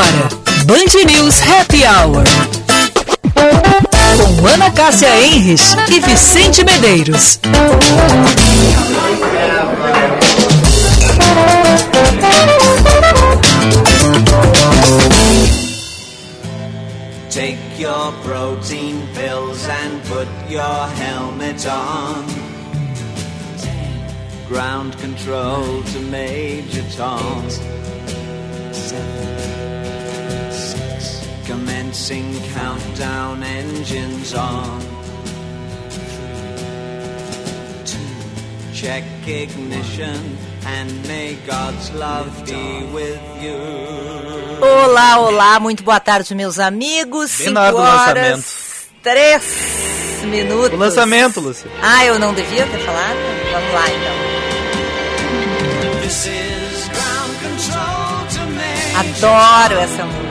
agora, Band News Happy Hour. Com Ana Cássia Enres e Vicente Medeiros. Take your protein pills and put your helmet on. Ground control to Major Tom. Commencing countdown engines on. Check ignition and may God's love be with you. Olá, olá, muito boa tarde, meus amigos. Bem 5 na hora do horas, lançamento. 3 minutos. O lançamento, Lúcia. Ah, eu não devia ter falado? Vamos lá, então. This is Adoro essa música.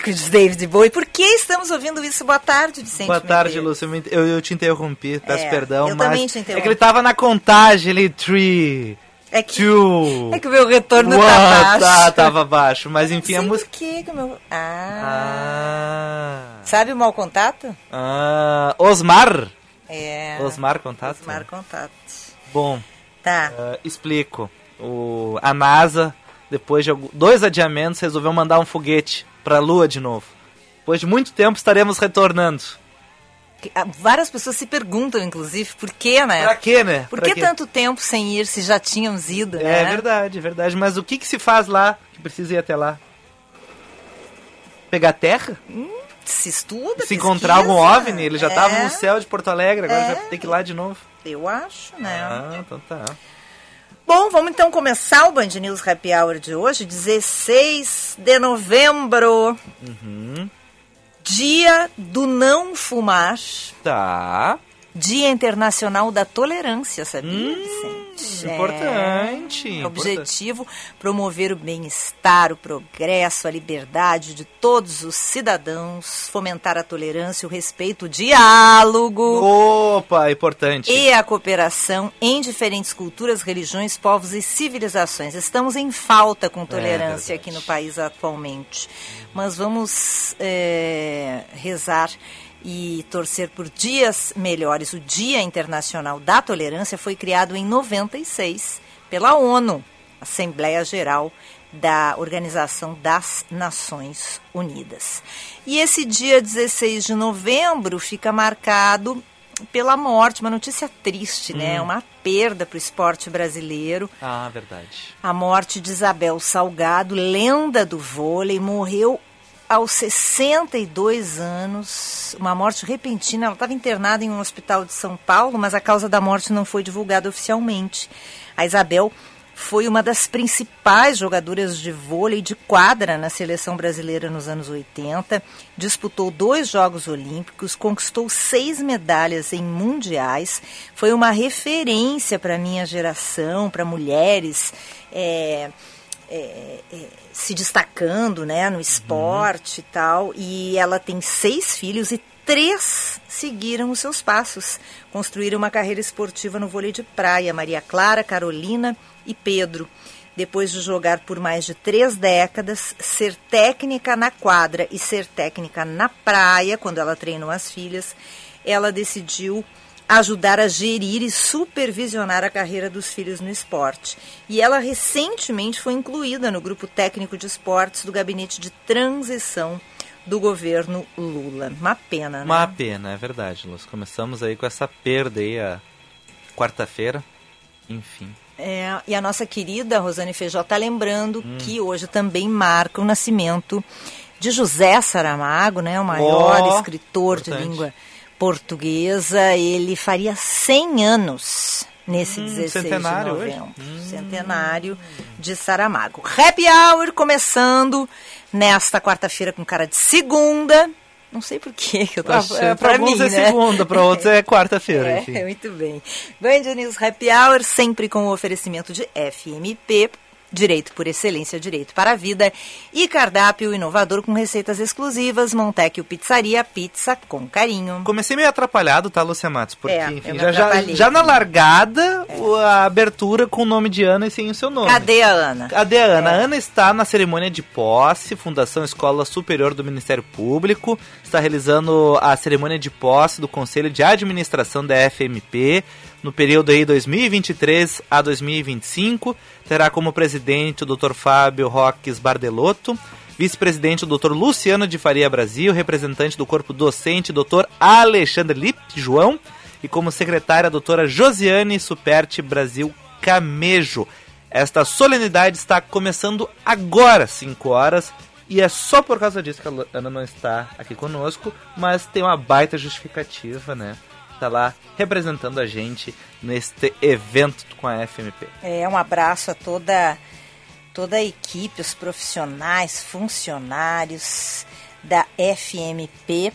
Clássico de David Bowie. Por que estamos ouvindo isso? Boa tarde, Vicente. Boa tarde. Lúcia. Eu Eu, te interrompi, peço É, perdão, eu mas também te é interrompi. que ele tava na contagem, ele three, É que, two, é que o meu retorno one, tá baixo. tá, tava baixo, mas enfim, a por música... que que o meu... Ah. Ah, Sabe o mau contato? ah, Osmar, É. Osmar Contato? Osmar contato. Bom, Tá. ah, explico. O, a NASA, depois de algum- dois adiamentos, resolveu mandar um foguete pra Lua de novo. Depois de muito tempo estaremos retornando. Ah, Várias pessoas se perguntam, inclusive, por que, né? Pra quê, né? Por Pra que quê? tanto tempo sem ir se já tínhamos ido, É né? verdade, é verdade. Mas o que, que se faz lá que precisa ir até lá? Pegar terra? Se estuda, se encontrar algum pesquisa. OVNI? Ele já estava É, no céu de Porto Alegre, agora É. vai ter que ir lá de novo. Eu acho, né? Ah, então tá. Bom, vamos então começar o Band News Happy Hour de hoje, 16 de novembro. Uhum. Dia do não fumar. Tá. Dia Internacional da Tolerância, sabia, Hum, Vicente? Importante, É, objetivo promover o bem-estar, o progresso, a liberdade de todos os cidadãos, fomentar a tolerância, o respeito, o diálogo Opa, importante. e a cooperação em diferentes culturas, religiões, povos e civilizações. Estamos em falta com tolerância verdade. aqui no país atualmente, mas vamos é, rezar e torcer por dias melhores. O Dia Internacional da Tolerância foi criado em 96 pela ONU, Assembleia Geral da Organização das Nações Unidas. E esse dia 16 de novembro fica marcado pela morte, uma notícia triste, né? Uma perda para o esporte brasileiro. Ah, verdade. A morte de Isabel Salgado, lenda do vôlei, morreu aos 62 anos, uma morte repentina. Ela estava internada em um hospital de São Paulo, mas a causa da morte não foi divulgada oficialmente. A Isabel foi uma das principais jogadoras de vôlei de quadra na seleção brasileira nos anos 80. Disputou dois Jogos Olímpicos, conquistou seis medalhas em mundiais. Foi uma referência para a minha geração, para mulheres. é, é, é, se destacando né, no esporte e tal. E ela tem seis filhos e três seguiram os seus passos. Construíram uma carreira esportiva no vôlei de praia. Maria Clara, Carolina e Pedro. Depois de jogar por mais de três décadas, ser técnica na quadra e ser técnica na praia, quando ela treinou as filhas, ela decidiu ajudar a gerir e supervisionar a carreira dos filhos no esporte. E ela recentemente foi incluída no grupo técnico de esportes do gabinete de transição do governo Lula. Uma pena, né? Uma pena, é verdade, Luz. Começamos aí com essa perda aí a quarta-feira. Enfim. É, e a nossa querida Rosane Feijó está lembrando Hum. que hoje também marca o nascimento de José Saramago, né, o maior Ó, escritor de importante. língua portuguesa. Ele faria 100 anos nesse Hum, 16 centenário de hoje? novembro. Centenário de Saramago. Happy Hour começando nesta quarta-feira com cara de segunda. Não sei por que eu tô achando. é, pra alguns mim, é né? segunda, pra outros é quarta-feira, É, enfim. muito bem. Band News Happy Hour, sempre com o oferecimento de FMP, Direito por excelência, direito para a vida e cardápio inovador com receitas exclusivas, Montecchio Pizzaria, pizza com carinho. Comecei meio atrapalhado, tá, Lúcia Matos? Porque, É, enfim, já, já, já na largada, o- a abertura com o nome de Ana e sem o seu nome. Cadê a Ana? Cadê a Ana? É. A Ana está na cerimônia de posse, Fundação Escola Superior do Ministério Público, está realizando a cerimônia de posse do Conselho de Administração da FMP no período aí 2023 a 2025. Terá como presidente o Dr. Fábio Roques Bardelotto, vice-presidente o Dr. Luciano de Faria Brasil, representante do corpo docente Dr. Alexandre Lipp João e como secretária a doutora Josiane Superti Brasil Camejo. Esta solenidade está começando agora, 5 horas, e é só por causa disso que a Ana não está aqui conosco, mas tem uma baita justificativa, né? Tá lá representando a gente neste evento com a FMP. É, um abraço a toda, toda a equipe, os profissionais, funcionários da FMP.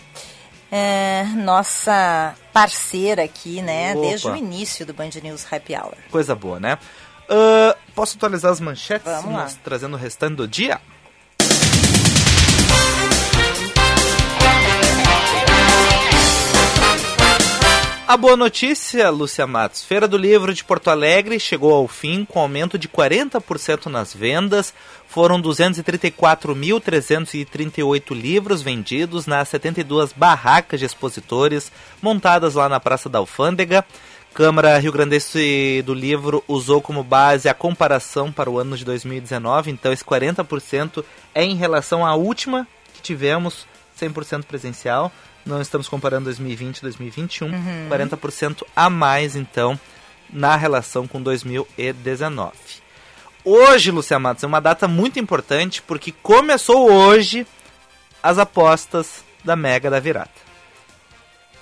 É, nossa parceira aqui, né? Opa. Desde o início do Band News Happy Hour. Coisa boa, né? Ah, posso atualizar as manchetes, Vamos lá. nos trazendo o restante do dia? A boa notícia, Lúcia Matos. Feira do Livro de Porto Alegre chegou ao fim com aumento de 40% nas vendas. Foram 234.338 livros vendidos nas 72 barracas de expositores montadas lá na Praça da Alfândega. Câmara Rio Grandense do Livro usou como base a comparação para o ano de 2019, então esse 40% é em relação à última que tivemos 100% presencial. Não estamos comparando 2020 e 2021. 40% a mais, então, na relação com 2019. Hoje, Lucia Matos, é uma data muito importante porque começou hoje as apostas da Mega da Virada.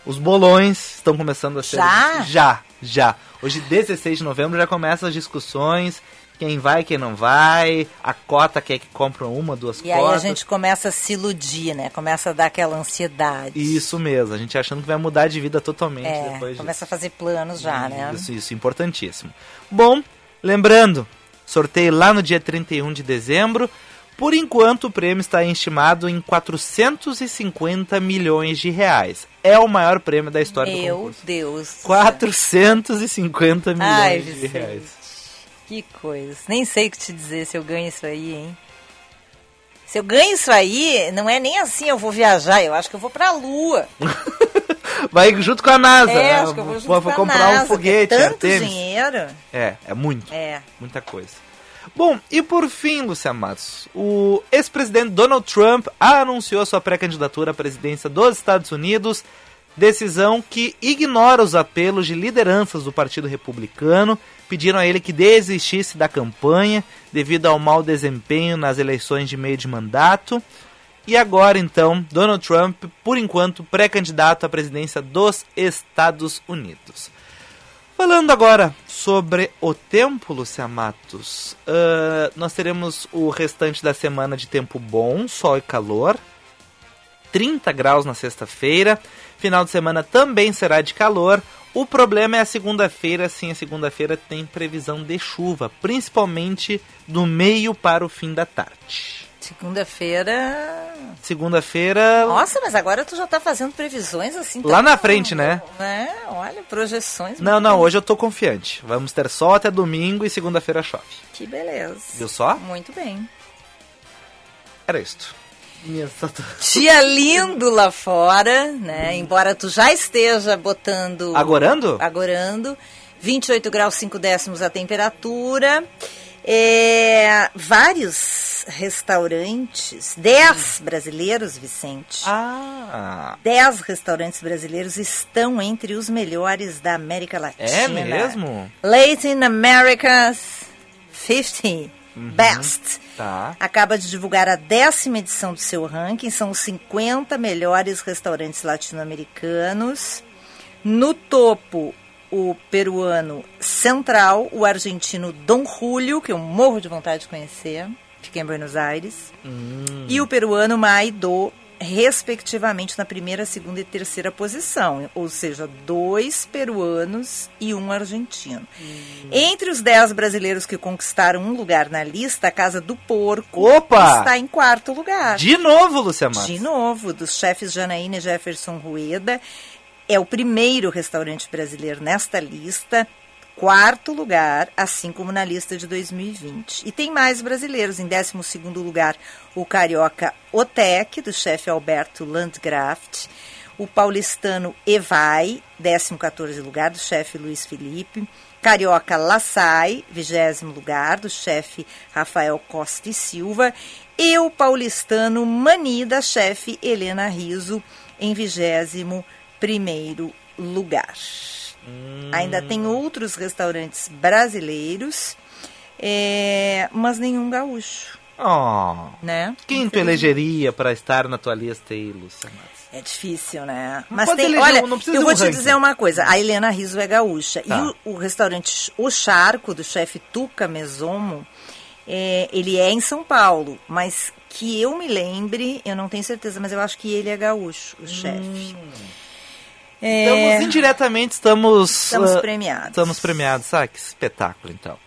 Os bolões estão começando a ser. Já? Já, já. Hoje, 16 de novembro, já começam as discussões. Quem vai, quem não vai. A cota quer que compram uma, duas E aí cotas. a gente começa a se iludir, né? Começa a dar aquela ansiedade. Isso mesmo, a gente achando que vai mudar de vida totalmente É, depois disso. começa a fazer planos já, né? Isso, isso, importantíssimo. Bom, lembrando, sorteio lá no dia 31 de dezembro. Por enquanto, o prêmio está estimado em 450 milhões de reais. É o maior prêmio da história do Meu concurso. Deus. 450 milhões Ai, de reais. Que coisa. Nem sei o que te dizer se eu ganho isso aí, hein? Se eu ganho isso aí, não é nem assim eu vou viajar, eu acho que eu vou pra lua. Vai junto com a NASA, é, né? acho que eu vou junto vou a comprar NASA, um foguete, que é tanto dinheiro. É, é muito. É. Muita coisa. Bom, e por fim, Lucia Matos, o ex-presidente Donald Trump anunciou sua pré-candidatura à presidência dos Estados Unidos, decisão que ignora os apelos de lideranças do Partido Republicano, pediram a ele que desistisse da campanha devido ao mau desempenho nas eleições de meio de mandato. E agora, então, Donald Trump, por enquanto, pré-candidato à presidência dos Estados Unidos. Falando agora sobre o tempo, Lucia Matos, ah, nós teremos o restante da semana de tempo bom, sol e calor. 30 graus na sexta-feira. Final de semana também será de calor. O problema é a segunda-feira, sim, a segunda-feira tem previsão de chuva, principalmente do meio para o fim da tarde. Segunda-feira. Segunda-feira, Nossa, mas agora tu já tá fazendo previsões assim. Lá tão- na frente, né? né? Olha, projeções. Não, não, hoje eu tô confiante. Vamos ter sol até domingo e segunda-feira chove. Que beleza. Viu só? Muito bem. Era isto. Dia lindo lá fora, né? Embora tu já esteja botando. Agorando? Agorando. 28 graus 5 décimos a temperatura. É, vários restaurantes, 10 brasileiros, Vicente. Ah, 10 restaurantes brasileiros estão entre os melhores da América Latina. é mesmo? Latin America's 50 Best. Tá. Acaba de divulgar a décima edição do seu ranking. São os 50 melhores restaurantes latino-americanos. No topo, o peruano Central, o argentino Dom Julio, que eu morro de vontade de conhecer. Fica em Buenos Aires. E o peruano Maido respectivamente na primeira, segunda e terceira posição, ou seja, dois peruanos e um argentino. Entre os dez brasileiros que conquistaram um lugar na lista, a Casa do Porco Opa! está em quarto lugar. De novo, Lúcia Matos. De novo, dos chefes Janaína e Jefferson Rueda. É o primeiro restaurante brasileiro nesta lista, quarto lugar, assim como na lista de 2020. E tem mais brasileiros. Em 12 lugar, o carioca Otec, do chefe Alberto Landgraft. O paulistano Evai, 14 lugar, do chefe Luiz Felipe. Carioca Lassai, 20 lugar, do chefe Rafael Costa e Silva. E o paulistano Mani, da chefe Helena Riso, em 21 primeiro lugar. Ainda tem outros restaurantes brasileiros, é, mas nenhum gaúcho, Oh, né? quem tu elegeria para estar na tua lista aí, Lúcia Matos? É difícil, né? Não Mas tem, eleger olha, eu vou um te ranking. dizer uma coisa. A Helena Riso é gaúcha. Tá. E o, o restaurante O Charco, do chefe Tuca Mesomo, é, ele é em São Paulo. Mas que eu me lembre, eu não tenho certeza, mas eu acho que ele é gaúcho, o chefe. É, Estamos indiretamente, estamos... estamos ah, premiados. Estamos premiados. Ah, que espetáculo, então.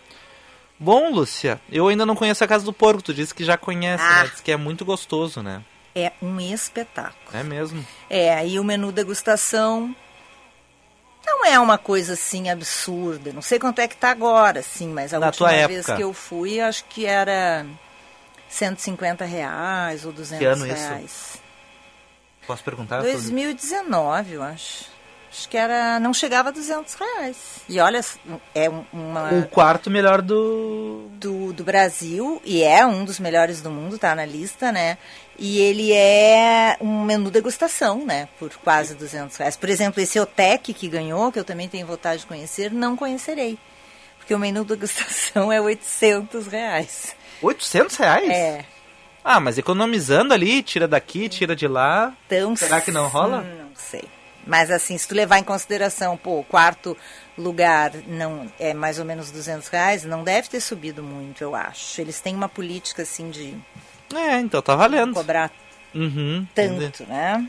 Bom, Lúcia, eu ainda não conheço a Casa do Porco. Tu disse que já conhece, Ah. né? Diz que é muito gostoso, né? É um espetáculo. É mesmo. É, aí o menu degustação não é uma coisa assim absurda. Não sei quanto é que tá agora, sim, mas a Na última vez época. que eu fui, acho que era 150 reais ou 200 Que ano isso? Posso perguntar? 2019, eu acho. Acho que era. Não chegava a 200 reais. E olha, é um- uma. O quarto melhor do... do, do Brasil e é um dos melhores do mundo, tá na lista, né? E ele é um menu degustação, né? Por quase 200 reais. Por exemplo, esse Otec que ganhou, que eu também tenho vontade de conhecer, não conhecerei. Porque o menu degustação é 800 reais. 800 reais? É. Ah, mas economizando ali, tira daqui, tira de lá. Então, Será que não rola? Não sei. Mas assim, se tu levar em consideração, pô, quarto lugar não é mais ou menos 200 reais, não deve ter subido muito, eu acho. Eles têm uma política assim de É, então tá valendo. cobrar Uhum, entendi. tanto, né?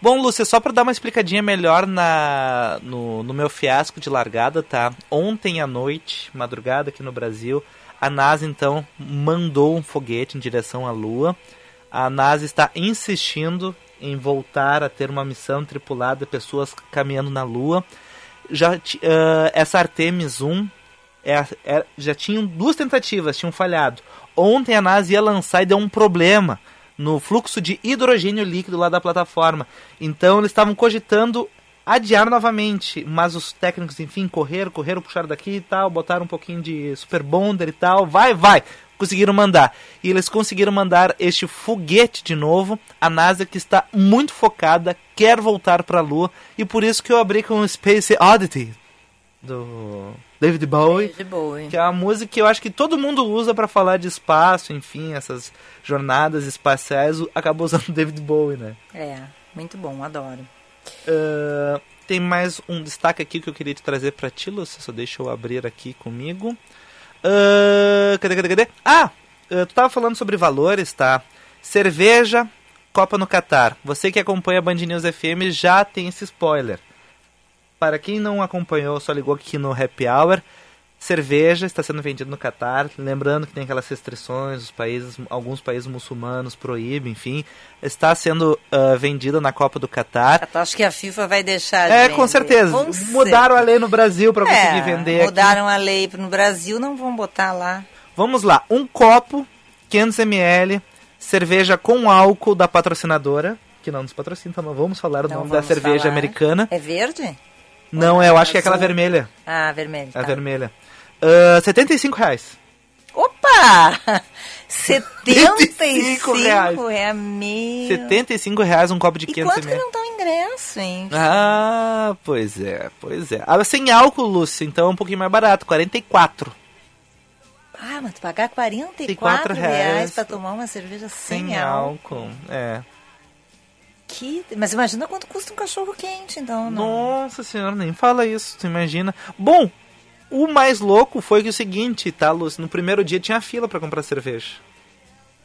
Bom, Lúcia, só pra dar uma explicadinha melhor na, no, no meu fiasco de largada, tá? Ontem à noite, madrugada aqui no Brasil, a NASA então mandou um foguete em direção à Lua. A NASA está insistindo em voltar a ter uma missão tripulada, pessoas caminhando na Lua. Já ah, essa Artemis 1 é- é- já tinham duas tentativas, tinham falhado. Ontem a NASA ia lançar e deu um problema no fluxo de hidrogênio líquido lá da plataforma. Então eles estavam cogitando adiar novamente, mas os técnicos, enfim, correram, correram, puxaram daqui e tal, botaram um pouquinho de super bonder e tal, vai, vai, conseguiram mandar. E eles conseguiram mandar este foguete de novo. A NASA que está muito focada, quer voltar para a Lua e por isso que eu abri com o Space Oddity do David Bowie. Boa, hein? Que é uma música que eu acho que todo mundo usa pra falar de espaço, enfim, essas jornadas espaciais, acabou usando David Bowie, né? É, muito bom, adoro. Ah, tem mais um destaque aqui que eu queria te trazer pra ti, Lúcia, só deixa eu abrir aqui comigo. Ah, cadê, cadê, cadê? Ah, ah, tu tava falando sobre valores, tá? Cerveja, Copa no Catar. Você que acompanha a Band News FM já tem esse spoiler. Para quem não acompanhou, só ligou aqui no Happy Hour. Cerveja está sendo vendida no Catar, lembrando que tem aquelas restrições, os países, alguns países muçulmanos proíbem, enfim, está sendo ah, vendida na Copa do Catar. Acho que a FIFA vai deixar de É, com certeza. Com Mudaram a lei no Brasil para certeza. conseguir É, vender. aqui. Mudaram a lei no Brasil, não vão botar lá. Vamos lá, um copo, 500 ml, cerveja com álcool da patrocinadora, que não nos patrocina, então não vamos falar o nome da cerveja falar. americana. É verde? Não, é, eu acho que é aquela vermelha. Ah, vermelho. É a tá. vermelha. Ah, 75 reais. Opa! 75 reais. reais. Meu. 75 reais um copo de E 500 quanto que não tá o ingresso, hein? Ah, pois é, pois é. Ah, sem álcool, Lúcia, então é um pouquinho mais barato, 44. Ah, mas tu pagar 44 44 reais, reais pra tomar uma cerveja sem, Sem álcool. álcool. É. Que... Mas imagina quanto custa um cachorro quente, então. Não. Nossa senhora, nem fala isso, tu imagina. Bom, o mais louco foi que o seguinte, tá, Lúcia? No primeiro dia tinha fila pra comprar cerveja.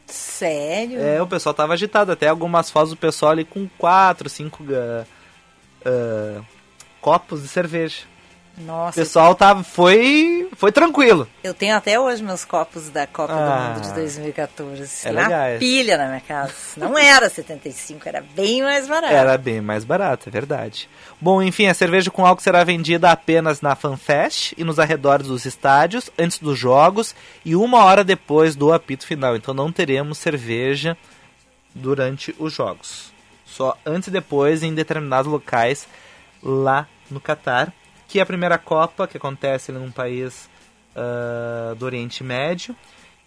Sério? É, o pessoal tava agitado. Até algumas fotos do pessoal ali com quatro, cinco ah, ah, copos de cerveja. O Nossa, pessoal tava, foi, foi tranquilo. eu tenho até hoje meus copos da Copa Ah, do Mundo de 2014. é Uma legal. pilha na minha casa. Não era 75, era bem mais barato. Era bem mais barato, é verdade. Bom, enfim, a cerveja com álcool será vendida apenas na FanFest e nos arredores dos estádios, antes dos jogos e uma hora depois do apito final. Então não teremos cerveja durante os jogos. Só antes e depois em determinados locais lá no Catar, que é a primeira Copa que acontece num país ah, do Oriente Médio.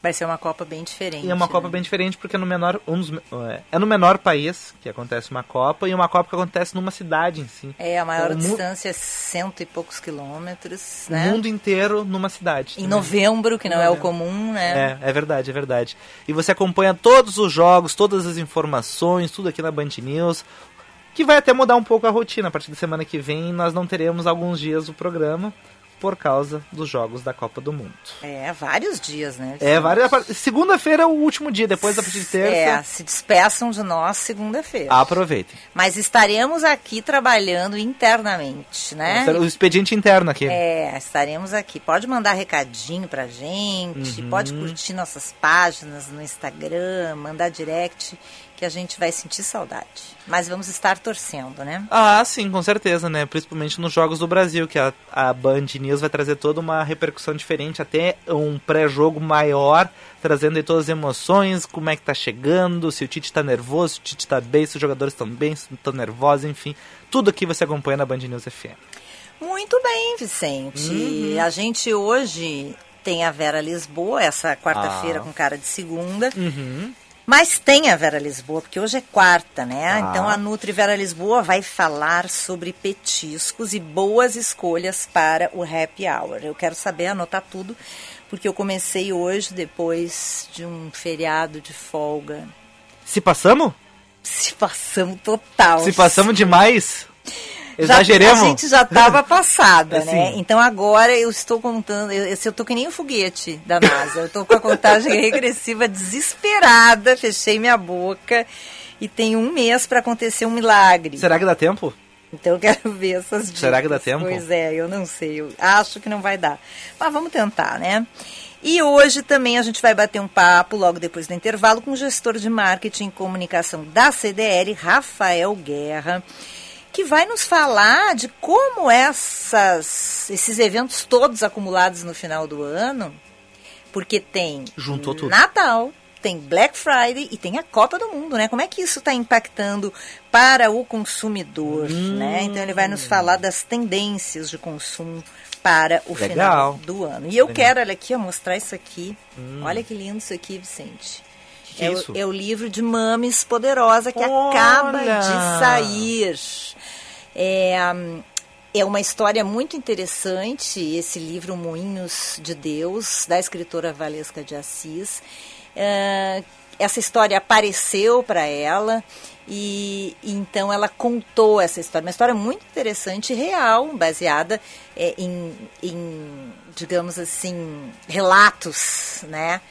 Vai ser uma Copa bem diferente. E é uma Copa né? bem diferente porque é no menor, um dos, é, é no menor país que acontece uma Copa e uma Copa que acontece numa cidade em si. É, a maior O distância é cento e poucos quilômetros, O né? mundo inteiro numa cidade. Em novembro, que não é o Novembro. comum, né? É, é verdade, é verdade. E você acompanha todos os jogos, todas as informações, tudo aqui na Band News. Que vai até mudar um pouco a rotina. A partir da semana que vem, nós não teremos alguns dias o programa por causa dos jogos da Copa do Mundo. É, vários dias, né? É, várias. Segunda-feira é o último dia, depois da partir de terça. É, se despeçam de nós segunda-feira. Aproveitem. Mas estaremos aqui trabalhando internamente, né? O expediente interno aqui. É, estaremos aqui. Pode mandar recadinho pra gente, pode curtir nossas páginas no Instagram, mandar direct, que a gente vai sentir saudade. Mas vamos estar torcendo, né? Ah, sim, com certeza, né? Principalmente nos Jogos do Brasil, que a, a Band News vai trazer toda uma repercussão diferente, até um pré-jogo maior, trazendo aí todas as emoções, como é que tá chegando, se o Tite tá nervoso, se o Tite tá bem, se os jogadores estão bem, se não estão nervosos, enfim. Tudo aqui você acompanha na Band News FM. Muito bem, Vicente. Uhum. A gente hoje tem a Vera Lisboa, essa quarta-feira Ah. com cara de segunda. Uhum. Mas tem a Vera Lisboa, porque hoje é quarta, né? Ah. Então a Nutri Vera Lisboa vai falar sobre petiscos e boas escolhas para o happy hour. Eu quero saber, anotar tudo, porque eu comecei hoje, depois de um feriado de folga. Se passamos? Se passamos total. Se passamos demais? Já- Exageremos? a gente já estava passada, Assim. né? Então agora eu estou contando, eu, eu tô que nem o foguete da NASA. Eu estou com a contagem regressiva desesperada, fechei minha boca e tem um mês para acontecer um milagre. Será que dá tempo? Então eu quero ver essas dicas. Será que dá tempo? Pois é, eu não sei. Eu acho que não vai dar. Mas vamos tentar, né? E hoje também a gente vai bater um papo logo depois do intervalo com o gestor de marketing e comunicação da CDL, Rafael Guerra, que vai nos falar de como essas, esses eventos todos acumulados no final do ano, porque tem Juntou tudo. Natal, tem Black Friday e tem a Copa do Mundo, né? Como é que isso está impactando para o consumidor, Hum. né? Então ele vai nos falar das tendências de consumo para o Legal. final do ano. E eu Legal. Hum. quero, olha aqui, ó, mostrar isso aqui. Olha que lindo isso aqui, Vicente. Que que é o- é o livro de Mames Poderosa que acaba Olha! de sair. É, é uma história muito interessante, esse livro Moinhos de Deus, da escritora Valesca de Assis. É, essa história apareceu para ela e, e então ela contou essa história. Uma história muito interessante real, baseada é, em, em, digamos assim, relatos, né?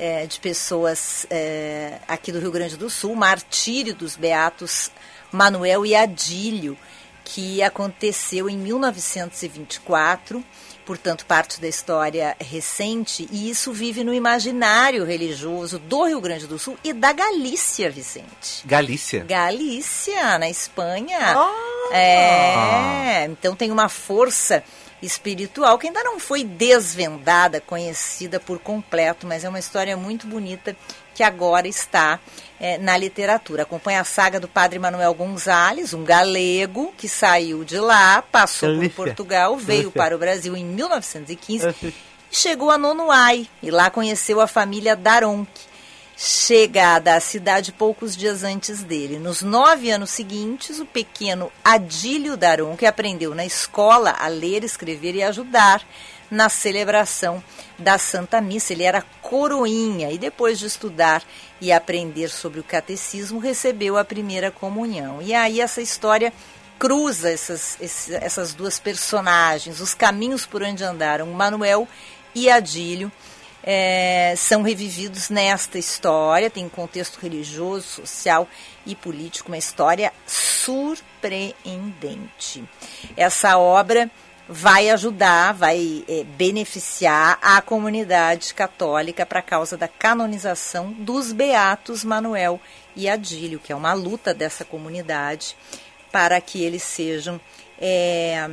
é, de pessoas é, aqui do Rio Grande do Sul, martírio dos beatos Manuel e Adílio, que aconteceu em 1924, portanto parte da história recente, e isso vive no imaginário religioso do Rio Grande do Sul e da Galícia, Vicente. Galícia. Galícia, na Espanha. Ah! É, então tem uma força espiritual que ainda não foi desvendada, conhecida por completo, mas é uma história muito bonita que agora está é, na literatura. Acompanha a saga do padre Manuel Gonzalez, um galego que saiu de lá, passou por Portugal, veio para o Brasil em 1915 e chegou a Nonuai e lá conheceu a família Daronque. Chegada à cidade poucos dias antes dele. Nos nove anos seguintes, o pequeno Adílio Daron, que aprendeu na escola a ler, escrever e ajudar na celebração da Santa Missa. Ele era coroinha e depois de estudar e aprender sobre o catecismo, recebeu a primeira comunhão. E aí essa história cruza essas, essas duas personagens, os caminhos por onde andaram Manuel e Adílio, é, são revividos nesta história. Tem contexto religioso, social e político, uma história surpreendente. Essa obra vai ajudar, vai é, beneficiar a comunidade católica para a causa da canonização dos beatos Manuel e Adílio, que é uma luta dessa comunidade para que eles sejam é,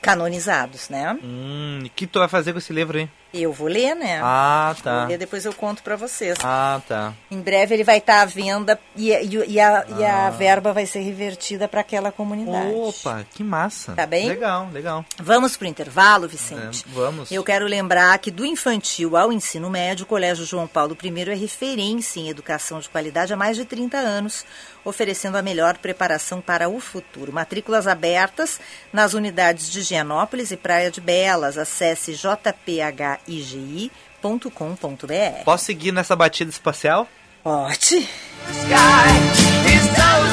canonizados, né? Hum, que tu vai fazer com esse livro aí? Eu vou ler, né? Ah, tá. Vou ler, depois eu conto para vocês. Ah, tá. Em breve ele vai estar à venda e, e, e, a, e a verba vai ser revertida para aquela comunidade. Opa, que massa. Tá bem? Legal, legal. Vamos para o intervalo, Vicente? É, vamos. Eu quero lembrar que do infantil ao ensino médio, o Colégio João Paulo I é referência em educação de qualidade há mais de 30 anos, oferecendo a melhor preparação para o futuro. Matrículas abertas nas unidades de Gianópolis e Praia de Belas. Acesse jphigi.com.br. Posso seguir nessa batida espacial? Pode. sky. He's told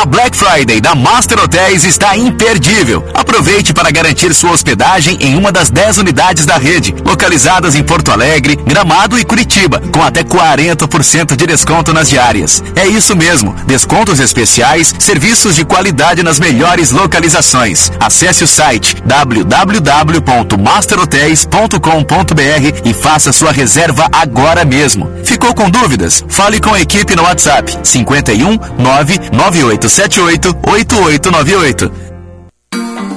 A Black Friday da Master Hotels está imperdível. Aproveite para garantir sua hospedagem em uma das 10 unidades da rede, localizadas em Porto Alegre, Gramado e Curitiba, com até 40% de desconto nas diárias. É isso mesmo, descontos especiais, serviços de qualidade nas melhores localizações. Acesse o site www.masterhotels.com.br e faça sua reserva agora mesmo. Ficou com dúvidas? Fale com a equipe no WhatsApp 51 99878 8898.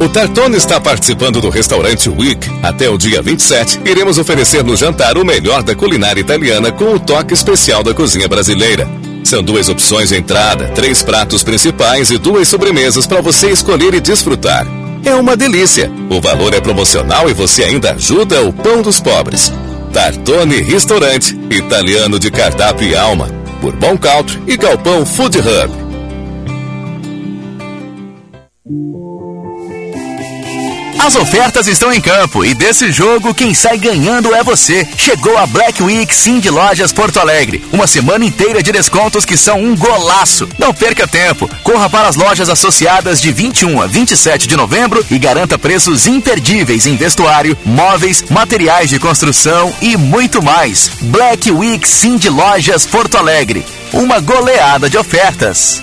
O Tartone está participando do restaurante Week. Até o dia 27, iremos oferecer no jantar o melhor da culinária italiana com o toque especial da cozinha brasileira. São duas opções de entrada, três pratos principais e duas sobremesas para você escolher e desfrutar. É uma delícia. O valor é promocional e você ainda ajuda o pão dos pobres. Tartone Restaurante, italiano de cardápio e alma. Bourbon Country e Galpão Food Hub. As ofertas estão em campo e desse jogo quem sai ganhando é você. Chegou a Black Week Sim de Lojas Porto Alegre. Uma semana inteira de descontos que são um golaço. Não perca tempo. Corra para as lojas associadas de 21 a 27 de novembro e garanta preços imperdíveis em vestuário, móveis, materiais de construção e muito mais. Black Week Sim de Lojas Porto Alegre. Uma goleada de ofertas.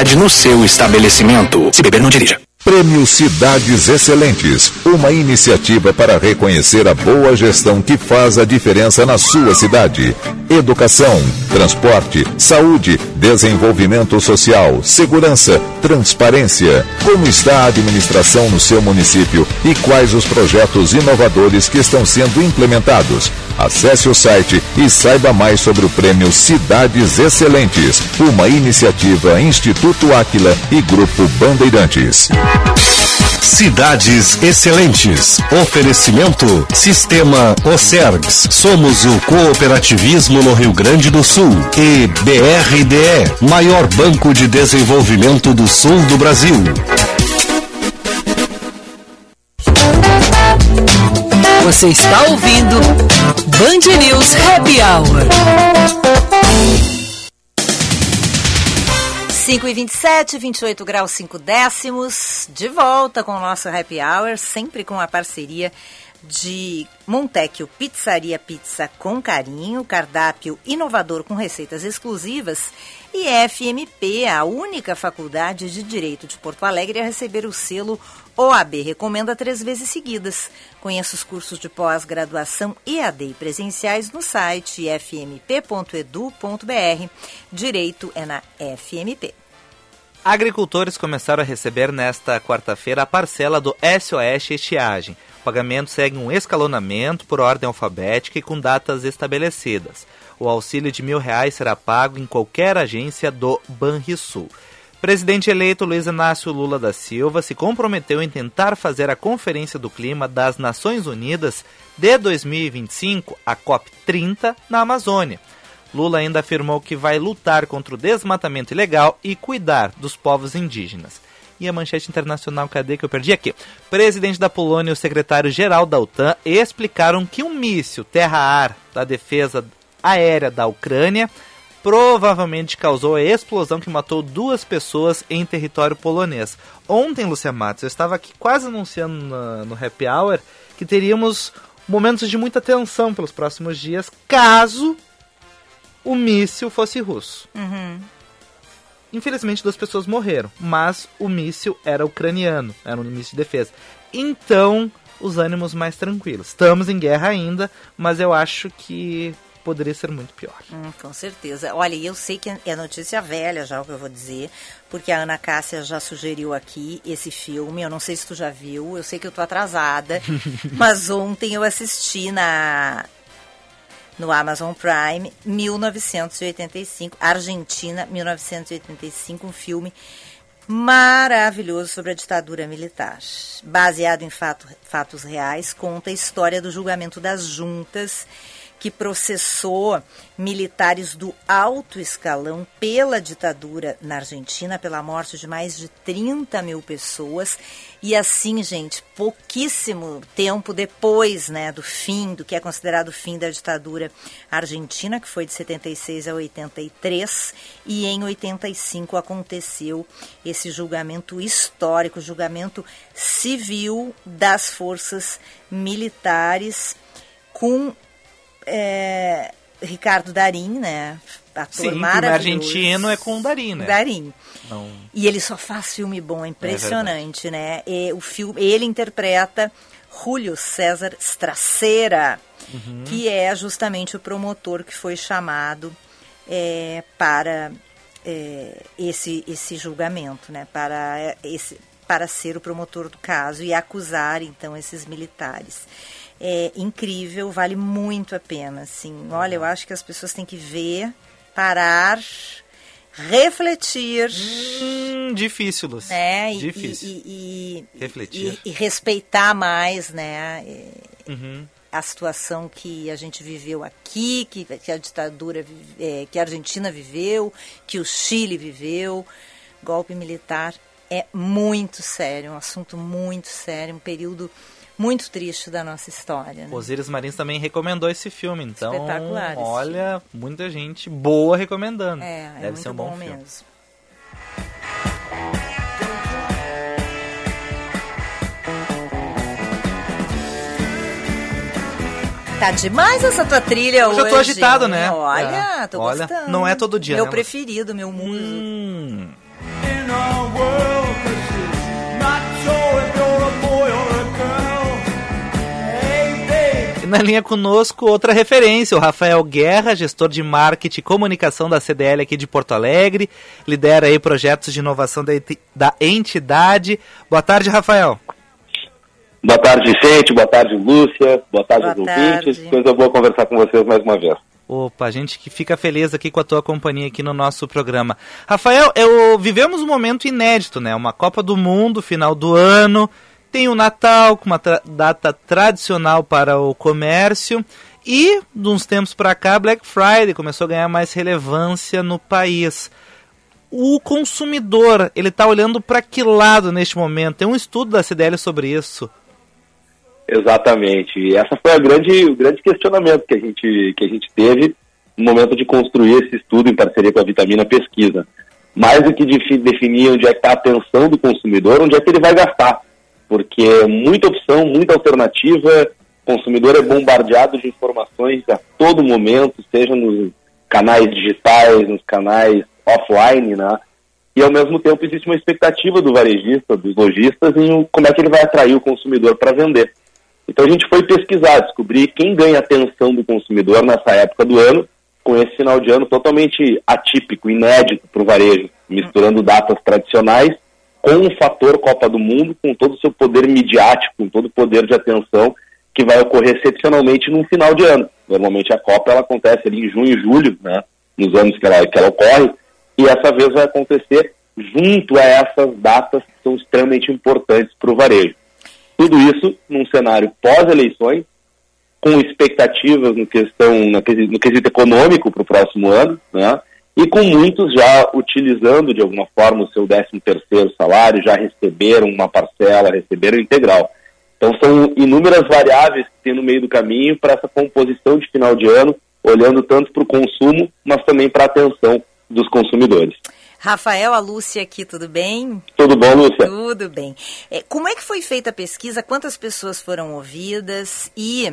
qualidade no seu estabelecimento. Se beber, não dirija. Prêmio Cidades Excelentes, uma iniciativa para reconhecer a boa gestão que faz a diferença na sua cidade. Educação, transporte, saúde, desenvolvimento social, segurança, transparência. Como está a administração no seu município e quais os projetos inovadores que estão sendo implementados? Acesse o site e saiba mais sobre o Prêmio Cidades Excelentes, uma iniciativa Instituto Áquila e Grupo Bandeirantes. Cidades Excelentes. Oferecimento Sistema Ocergs. Somos o cooperativismo no Rio Grande do Sul. E BRDE, maior banco de desenvolvimento do sul do Brasil. Você está ouvindo Band News Happy Hour. 5 e 27, 28 graus 5 décimos, de volta com o nosso Happy Hour, sempre com a parceria de Montecchio Pizzaria Pizza com Carinho, cardápio inovador com receitas exclusivas, e FMP, a única faculdade de Direito de Porto Alegre a receber o selo OAB Recomenda três vezes seguidas. Conheça os cursos de pós-graduação EAD e presenciais no site fmp.edu.br. Direito é na FMP. Agricultores começaram a receber nesta quarta-feira a parcela do SOS Estiagem. O pagamento segue um escalonamento por ordem alfabética e com datas estabelecidas. O auxílio de mil reais será pago em qualquer agência do Banrisul. Presidente eleito Luiz Inácio Lula da Silva se comprometeu em tentar fazer a Conferência do Clima das Nações Unidas de 2025, a COP30, na Amazônia. Lula ainda afirmou que vai lutar contra o desmatamento ilegal e cuidar dos povos indígenas. E a manchete internacional, cadê que eu perdi aqui? Presidente da Polônia e o secretário-geral da OTAN explicaram que um míssil terra-ar da defesa aérea da Ucrânia provavelmente causou a explosão que matou duas pessoas em território polonês. Ontem, Lucia Matos, eu estava aqui quase anunciando no, no Happy Hour que teríamos momentos de muita tensão pelos próximos dias caso o míssil fosse russo. Uhum. Infelizmente, duas pessoas morreram, mas o míssil era ucraniano, era um míssil de defesa. Então, os ânimos mais tranquilos. Estamos em guerra ainda, mas eu acho que poderia ser muito pior. Hum, com certeza. Olha, eu sei que é notícia velha já o que eu vou dizer, porque a Ana Cássia já sugeriu aqui esse filme. Eu não sei se tu já viu, eu sei que eu tô atrasada, mas ontem eu assisti na no Amazon Prime 1985, Argentina 1985, um filme maravilhoso sobre a ditadura militar. Baseado em fato, fatos reais, conta a história do julgamento das juntas que processou militares do alto escalão pela ditadura na Argentina, pela morte de mais de 30 mil pessoas. E assim, gente, pouquíssimo tempo depois né, do fim, do que é considerado o fim da ditadura argentina, que foi de 76 a 83, e em 85 aconteceu esse julgamento histórico, julgamento civil das forças militares com é, Ricardo Darim, né? Ator Sim, maravilhoso. o argentino é com o Darim, né? Darim. Não. E ele só faz filme bom, é impressionante, né? E o filme, ele interpreta Julio César Stracera, Uhum. que é justamente o promotor que foi chamado é, para é, esse, esse julgamento, né? Para, esse, para ser o promotor do caso e acusar, então, esses militares é incrível, vale muito a pena, assim. Olha, eu acho que as pessoas têm que ver, parar, refletir. Hum, difícil, Lúcia. né? E, Difícil. E, e- Refletir. e- respeitar mais, né? Uhum. A situação que a gente viveu aqui, que, que a ditadura, é, que a Argentina viveu, que o Chile viveu. Golpe militar é muito sério, um assunto muito sério, um período muito triste da nossa história. Né? Osiris Marins também recomendou esse filme, então Espetacular esse olha, muita gente boa recomendando. É, é Deve muito ser um bom, bom, filme. mesmo. Tá demais essa tua trilha Hoje hoje. eu tô agitado, né? Olha, É. tô Olha, gostando. não é todo dia, Meu né, preferido, meu muso. Hum. Na linha conosco, outra referência, o Rafael Guerra, gestor de marketing e comunicação da CDL aqui de Porto Alegre, lidera aí projetos de inovação da, enti- da entidade. Boa tarde, Rafael. Boa tarde, gente. Boa tarde, Lúcia. Boa tarde Boa ouvintes. tarde. Coisa boa conversar com vocês mais uma vez. Opa, a gente que fica feliz aqui com a tua companhia aqui no nosso programa. Rafael, eu vivemos um momento inédito, né? Uma Copa do Mundo, final do ano, tem o Natal, com uma tra- data tradicional para o comércio, e de uns tempos para cá, Black Friday começou a ganhar mais relevância no país. O consumidor, ele está olhando para que lado neste momento? Tem um estudo da CDL sobre isso. Exatamente. Essa foi a grande, o grande questionamento que a gente, que a gente teve no momento de construir esse estudo em parceria com a Vitamina Pesquisa. Mais do que defi- definir onde é que está a atenção do consumidor, onde é que ele vai gastar. Porque é muita opção, muita alternativa, o consumidor é bombardeado de informações a todo momento, seja nos canais digitais, nos canais offline, né? E ao mesmo tempo existe uma expectativa do varejista, dos lojistas, em como é que ele vai atrair o consumidor para vender. Então a gente foi pesquisar, descobrir quem ganha atenção do consumidor nessa época do ano, com esse final de ano totalmente atípico, inédito para o varejo, misturando datas tradicionais com o fator Copa do Mundo, com todo o seu poder midiático, com todo o poder de atenção que vai ocorrer excepcionalmente num final de ano. Normalmente a Copa ela acontece ali em junho e julho, né, nos anos que ela, que ela ocorre, e essa vez vai acontecer junto a essas datas que são extremamente importantes para o varejo. Tudo isso num cenário pós-eleições, com expectativas no, questão, no quesito econômico para o próximo ano, né? E com muitos já utilizando de alguma forma o seu 13 terceiro salário, já receberam uma parcela, receberam integral. Então são inúmeras variáveis que tem no meio do caminho para essa composição de final de ano, olhando tanto para o consumo, mas também para a atenção dos consumidores. Rafael, a Lúcia aqui, tudo bem? Tudo bom, Lúcia? Tudo bem. É, como é que foi feita a pesquisa? Quantas pessoas foram ouvidas? E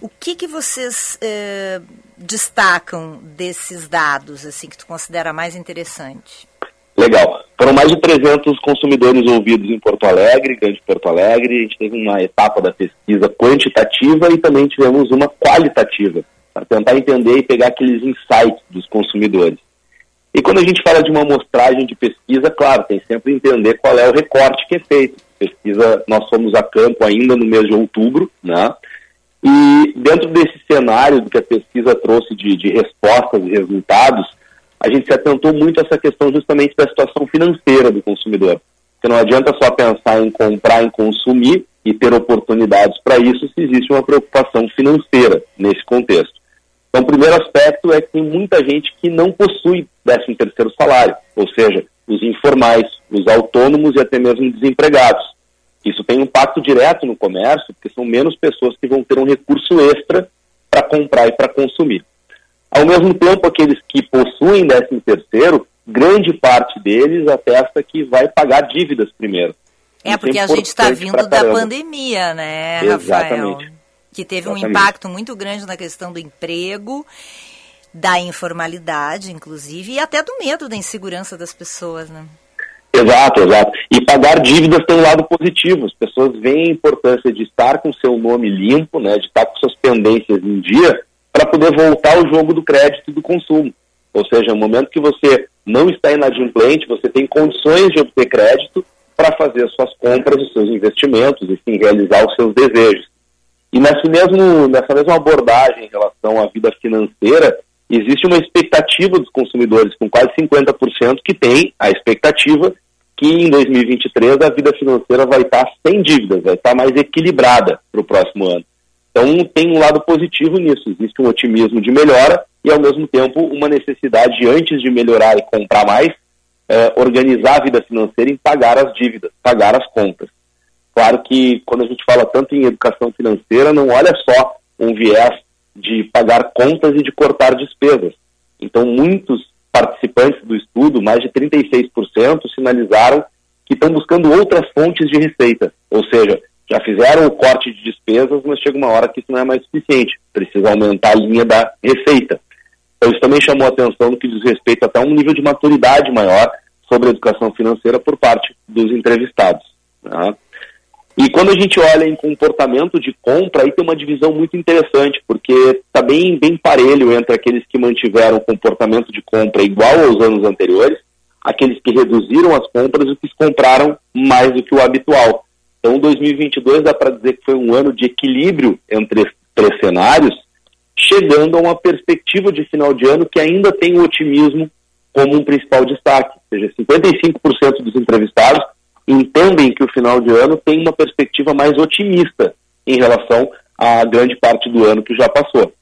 o que, que vocês eh, destacam desses dados, assim, que tu considera mais interessante? Legal. Foram mais de 300 consumidores ouvidos em Porto Alegre, Grande Porto Alegre. A gente teve uma etapa da pesquisa quantitativa e também tivemos uma qualitativa, para tentar entender e pegar aqueles insights dos consumidores. E quando a gente fala de uma amostragem de pesquisa, claro, tem sempre entender qual é o recorte que é feito. Pesquisa, nós fomos a campo ainda no mês de outubro, né? E dentro desse cenário do que a pesquisa trouxe de, de respostas e resultados, a gente se atentou muito a essa questão justamente da situação financeira do consumidor. Porque não adianta só pensar em comprar, em consumir e ter oportunidades para isso se existe uma preocupação financeira nesse contexto. Então, o primeiro aspecto é que tem muita gente que não possui 13 terceiro salário, ou seja, os informais, os autônomos e até mesmo desempregados. Isso tem um impacto direto no comércio, porque são menos pessoas que vão ter um recurso extra para comprar e para consumir. Ao mesmo tempo, aqueles que possuem 13 terceiro, grande parte deles atesta que vai pagar dívidas primeiro. É, Isso porque a gente está vindo da pandemia, né, Rafael? Que teve um Exatamente. impacto muito grande na questão do emprego, da informalidade, inclusive, e até do medo da insegurança das pessoas, né? Exato, exato. E pagar dívidas tem um lado positivo. As pessoas veem a importância de estar com seu nome limpo, né, de estar com suas pendências em dia, para poder voltar ao jogo do crédito e do consumo. Ou seja, no momento que você não está inadimplente, você tem condições de obter crédito para fazer as suas compras, os seus investimentos, enfim, realizar os seus desejos. E nesse mesmo, nessa mesma abordagem em relação à vida financeira, existe uma expectativa dos consumidores, com quase 50%, que tem a expectativa que em 2023 a vida financeira vai estar sem dívidas, vai estar mais equilibrada para o próximo ano. Então tem um lado positivo nisso, existe um otimismo de melhora e ao mesmo tempo uma necessidade, antes de melhorar e comprar mais, eh, organizar a vida financeira em pagar as dívidas, pagar as contas. Claro que quando a gente fala tanto em educação financeira, não olha só um viés de pagar contas e de cortar despesas. Então, muitos participantes do estudo, mais de 36%, sinalizaram que estão buscando outras fontes de receita. Ou seja, já fizeram o corte de despesas, mas chega uma hora que isso não é mais suficiente. Precisa aumentar a linha da receita. Então, isso também chamou atenção no que diz respeito até a um nível de maturidade maior sobre a educação financeira por parte dos entrevistados. né? E quando a gente olha em comportamento de compra, aí tem uma divisão muito interessante, porque está bem, bem parelho entre aqueles que mantiveram o comportamento de compra igual aos anos anteriores, aqueles que reduziram as compras e os que compraram mais do que o habitual. Então, 2022 dá para dizer que foi um ano de equilíbrio entre três cenários, chegando a uma perspectiva de final de ano que ainda tem o otimismo como um principal destaque. Ou seja, 55% dos entrevistados entendem que o final de ano tem uma perspectiva mais otimista em relação à grande parte do ano que já passou.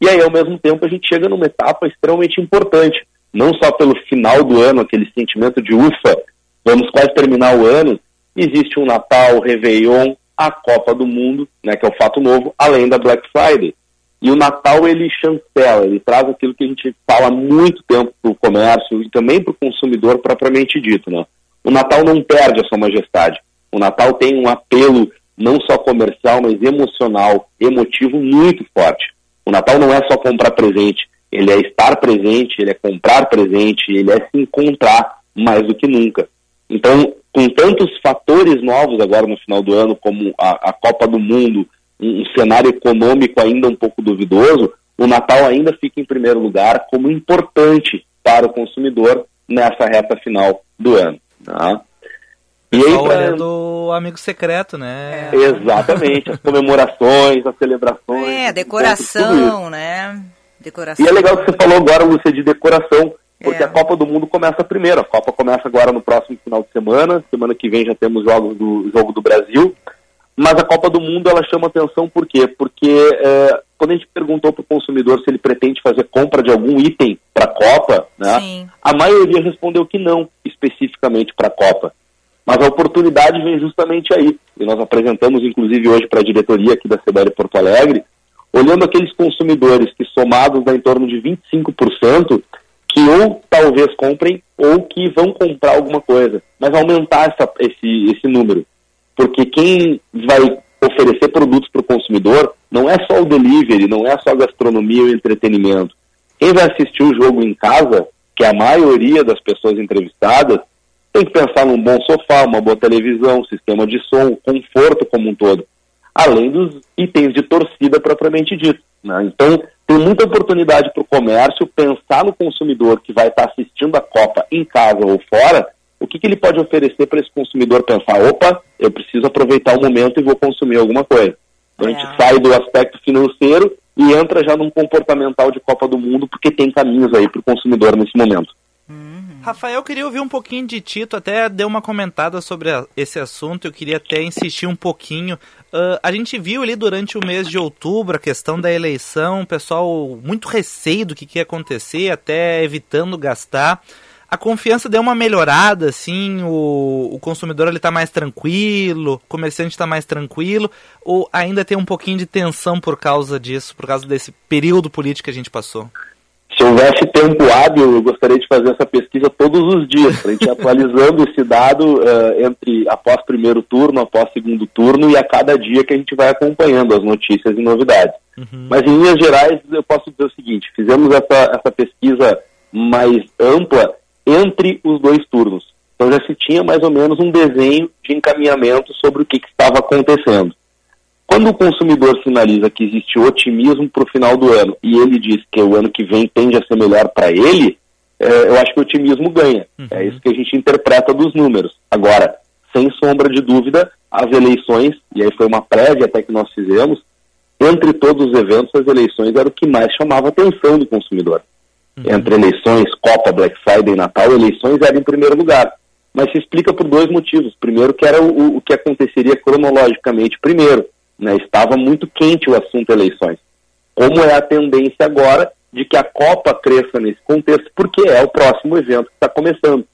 E aí, ao mesmo tempo, a gente chega numa etapa extremamente importante, não só pelo final do ano, aquele sentimento de ufa, vamos quase terminar o ano, existe um Natal, Réveillon, a Copa do Mundo, né, que é o fato novo, além da Black Friday. E o Natal ele chancela, ele traz aquilo que a gente fala há muito tempo para o comércio e também para o consumidor propriamente dito. Né? O Natal não perde a sua majestade. O Natal tem um apelo não só comercial, mas emocional, emotivo muito forte. O Natal não é só comprar presente, ele é estar presente, ele é comprar presente, ele é se encontrar mais do que nunca. Então, com tantos fatores novos agora no final do ano, como a, a Copa do Mundo, um, um cenário econômico ainda um pouco duvidoso, o Natal ainda fica em primeiro lugar como importante para o consumidor nessa reta final do ano. Tá? E aí, pra... do amigo secreto, né? É. Exatamente, as comemorações, as celebrações. É, decoração, né? Decoração. E é legal que você falou agora, Lúcia, de decoração, porque é. a Copa do Mundo começa primeiro. A Copa começa agora no próximo final de semana. Semana que vem já temos jogos do jogo do Brasil. Mas a Copa do Mundo ela chama atenção por quê? Porque é, quando a gente perguntou para o consumidor se ele pretende fazer compra de algum item para a Copa, né, a maioria respondeu que não, especificamente para a Copa. Mas a oportunidade vem justamente aí. E nós apresentamos, inclusive, hoje para a diretoria aqui da CBL Porto Alegre, olhando aqueles consumidores que somados dá em torno de 25%, que ou talvez comprem ou que vão comprar alguma coisa, mas aumentar essa, esse, esse número porque quem vai oferecer produtos para o consumidor não é só o delivery, não é só a gastronomia ou entretenimento. Quem vai assistir o jogo em casa, que é a maioria das pessoas entrevistadas, tem que pensar num bom sofá, uma boa televisão, sistema de som, conforto como um todo, além dos itens de torcida propriamente dito. Né? Então, tem muita oportunidade para o comércio pensar no consumidor que vai estar assistindo a Copa em casa ou fora o que, que ele pode oferecer para esse consumidor pensar, opa, eu preciso aproveitar o momento e vou consumir alguma coisa. Então a gente sai do aspecto financeiro e entra já num comportamental de Copa do Mundo, porque tem caminhos aí para o consumidor nesse momento. Rafael, eu queria ouvir um pouquinho de Tito, até deu uma comentada sobre a, esse assunto, eu queria até insistir um pouquinho. Uh, a gente viu ali durante o mês de outubro a questão da eleição, o pessoal muito receio do que, que ia acontecer, até evitando gastar a confiança deu uma melhorada, assim, o, o consumidor ele tá mais tranquilo, o comerciante está mais tranquilo, ou ainda tem um pouquinho de tensão por causa disso, por causa desse período político que a gente passou? Se houvesse tempo hábil, eu gostaria de fazer essa pesquisa todos os dias, para a gente ir atualizando esse dado uh, entre após primeiro turno, após segundo turno e a cada dia que a gente vai acompanhando as notícias e novidades. Uhum. Mas em linhas gerais, eu posso dizer o seguinte: fizemos essa, essa pesquisa mais ampla entre os dois turnos. Então já se tinha mais ou menos um desenho de encaminhamento sobre o que, que estava acontecendo. Quando o consumidor sinaliza que existe otimismo para o final do ano e ele diz que o ano que vem tende a ser melhor para ele, é, eu acho que o otimismo ganha. Uhum. É isso que a gente interpreta dos números. Agora, sem sombra de dúvida, as eleições, e aí foi uma prévia até que nós fizemos, entre todos os eventos, as eleições era o que mais chamava a atenção do consumidor. Uhum. Entre eleições, Copa, Black Friday Natal, eleições era em primeiro lugar. Mas se explica por dois motivos. Primeiro, que era o, o que aconteceria cronologicamente primeiro. Né? Estava muito quente o assunto eleições. Como é a tendência agora de que a Copa cresça nesse contexto, porque é o próximo evento que está começando.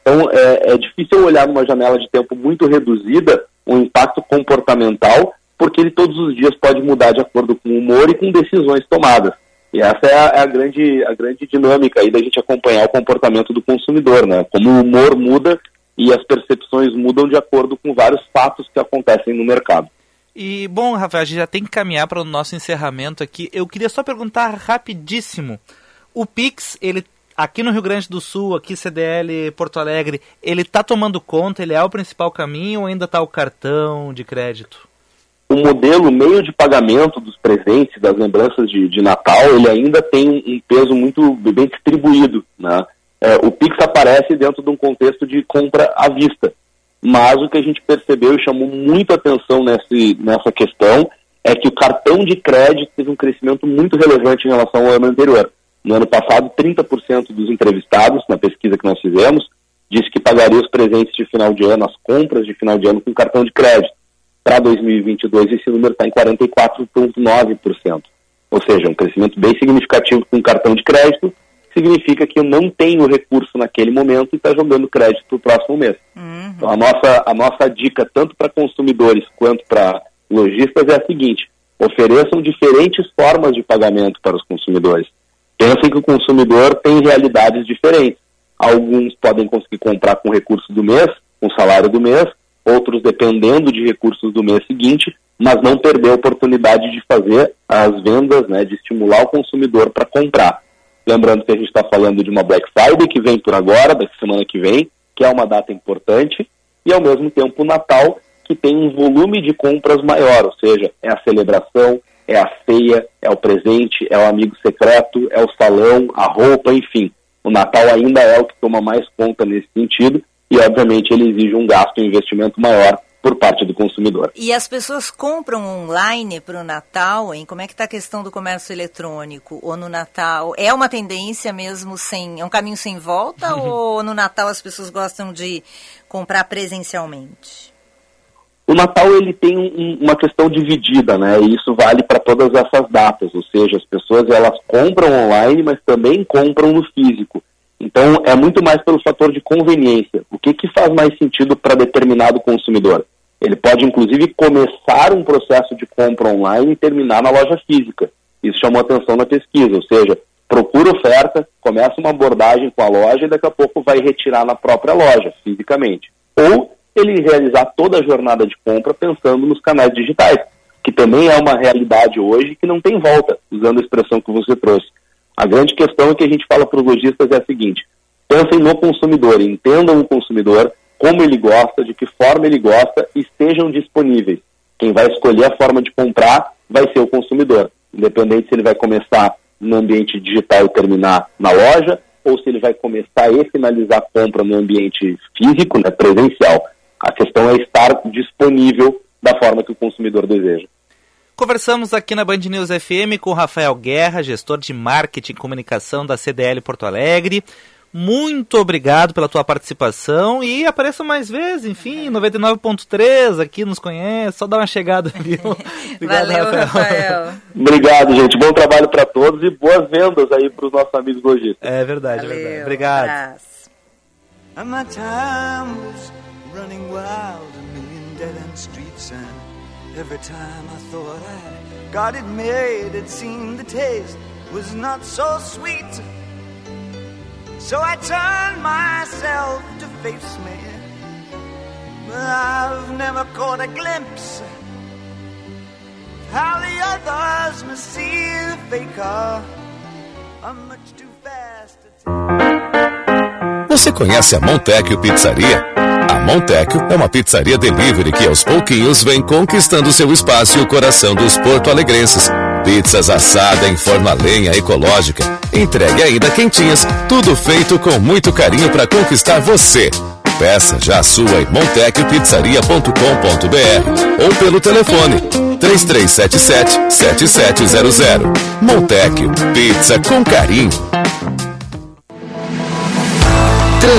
Então, é, é difícil olhar numa janela de tempo muito reduzida o impacto comportamental, porque ele todos os dias pode mudar de acordo com o humor e com decisões tomadas. E essa é a, é a, grande, a grande dinâmica aí da gente acompanhar o comportamento do consumidor, né? Como o humor muda e as percepções mudam de acordo com vários fatos que acontecem no mercado. E, bom, Rafael, a gente já tem que caminhar para o nosso encerramento aqui. Eu queria só perguntar rapidíssimo. O Pix, ele aqui no Rio Grande do Sul, aqui CDL Porto Alegre, ele está tomando conta, ele é o principal caminho ou ainda está o cartão de crédito? O modelo, meio de pagamento dos presentes, das lembranças de, de Natal, ele ainda tem um peso muito bem distribuído. Né? É, o Pix aparece dentro de um contexto de compra à vista. Mas o que a gente percebeu e chamou muito atenção nesse, nessa questão é que o cartão de crédito teve um crescimento muito relevante em relação ao ano anterior. No ano passado, 30% dos entrevistados, na pesquisa que nós fizemos, disse que pagaria os presentes de final de ano, as compras de final de ano com cartão de crédito para 2022 esse número está em 44,9%. Ou seja, um crescimento bem significativo com cartão de crédito significa que eu não tenho recurso naquele momento e está jogando crédito para o próximo mês. Então, a nossa, a nossa dica, tanto para consumidores quanto para lojistas, é a seguinte: ofereçam diferentes formas de pagamento para os consumidores. Pensem que o consumidor tem realidades diferentes. Alguns podem conseguir comprar com recursos do mês, com o salário do mês, outros dependendo de recursos do mês seguinte, mas não perder a oportunidade de fazer as vendas, né, de estimular o consumidor para comprar. Lembrando que a gente está falando de uma Black Friday que vem por agora, da semana que vem, que é uma data importante, e ao mesmo tempo o Natal, que tem um volume de compras maior, ou seja, é a celebração, é a ceia, é o presente, é o amigo secreto, é o salão, a roupa, enfim. O Natal ainda é o que toma mais conta nesse sentido e, obviamente, ele exige um gasto e um investimento maior por parte do consumidor. E as pessoas compram online para o Natal, hein? Como é que está a questão do comércio eletrônico? Ou no Natal? É uma tendência mesmo sem. É um caminho sem volta? ou no Natal as pessoas gostam de comprar presencialmente? O Natal ele tem um- uma questão dividida, né? E isso vale para todas essas datas, ou seja, as pessoas elas compram online, mas também compram no físico. Então é muito mais pelo fator de conveniência. Que que faz mais sentido para determinado consumidor? Ele pode inclusive começar um processo de compra online e terminar na loja física. Isso chamou atenção na pesquisa, ou seja, procura oferta, começa uma abordagem com a loja e daqui a pouco vai retirar na própria loja, fisicamente. Ou ele realizar toda a jornada de compra pensando nos canais digitais, que também é uma realidade hoje que não tem volta, usando a expressão que você trouxe. A grande questão é que a gente fala para os lojistas é a seguinte: pensem no consumidor, entendam o consumidor, como ele gosta, de que forma ele gosta, e estejam disponíveis. Quem vai escolher a forma de comprar vai ser o consumidor, independente se ele vai começar no ambiente digital e terminar na loja, ou se ele vai começar e finalizar a compra no ambiente físico, né, presencial. A questão é estar disponível da forma que o consumidor deseja. Conversamos aqui na Band News FM com Rafael Guerra, gestor de marketing e comunicação da CDL Porto Alegre. Muito obrigado pela tua participação e apareça mais vezes, enfim, 99.3 aqui nos conhece, só dá uma chegada, viu? Obrigado, Valeu, Rafael. Obrigado, gente. Bom trabalho para todos e boas vendas aí para os nossos amigos lojistas. É verdade, é verdade. Obrigado. And my time was running wild, a million dead end streets, and every time I thought I got it made, it seemed the taste was not so sweet. So I turned myself to face me, I've never caught a glimpse of how the others must see the faker. I'm much too fast Você conhece a Montecchio Pizzaria? A Montecchio é uma pizzaria delivery que aos pouquinhos vem conquistando seu espaço e o coração dos porto-alegrenses. Pizzas assada em forno a lenha ecológica, entregue ainda quentinhas, tudo feito com muito carinho para conquistar você. Peça já a sua em montecchiopizzaria.com.br ou pelo telefone 3377 7700. Montecchio, pizza com carinho.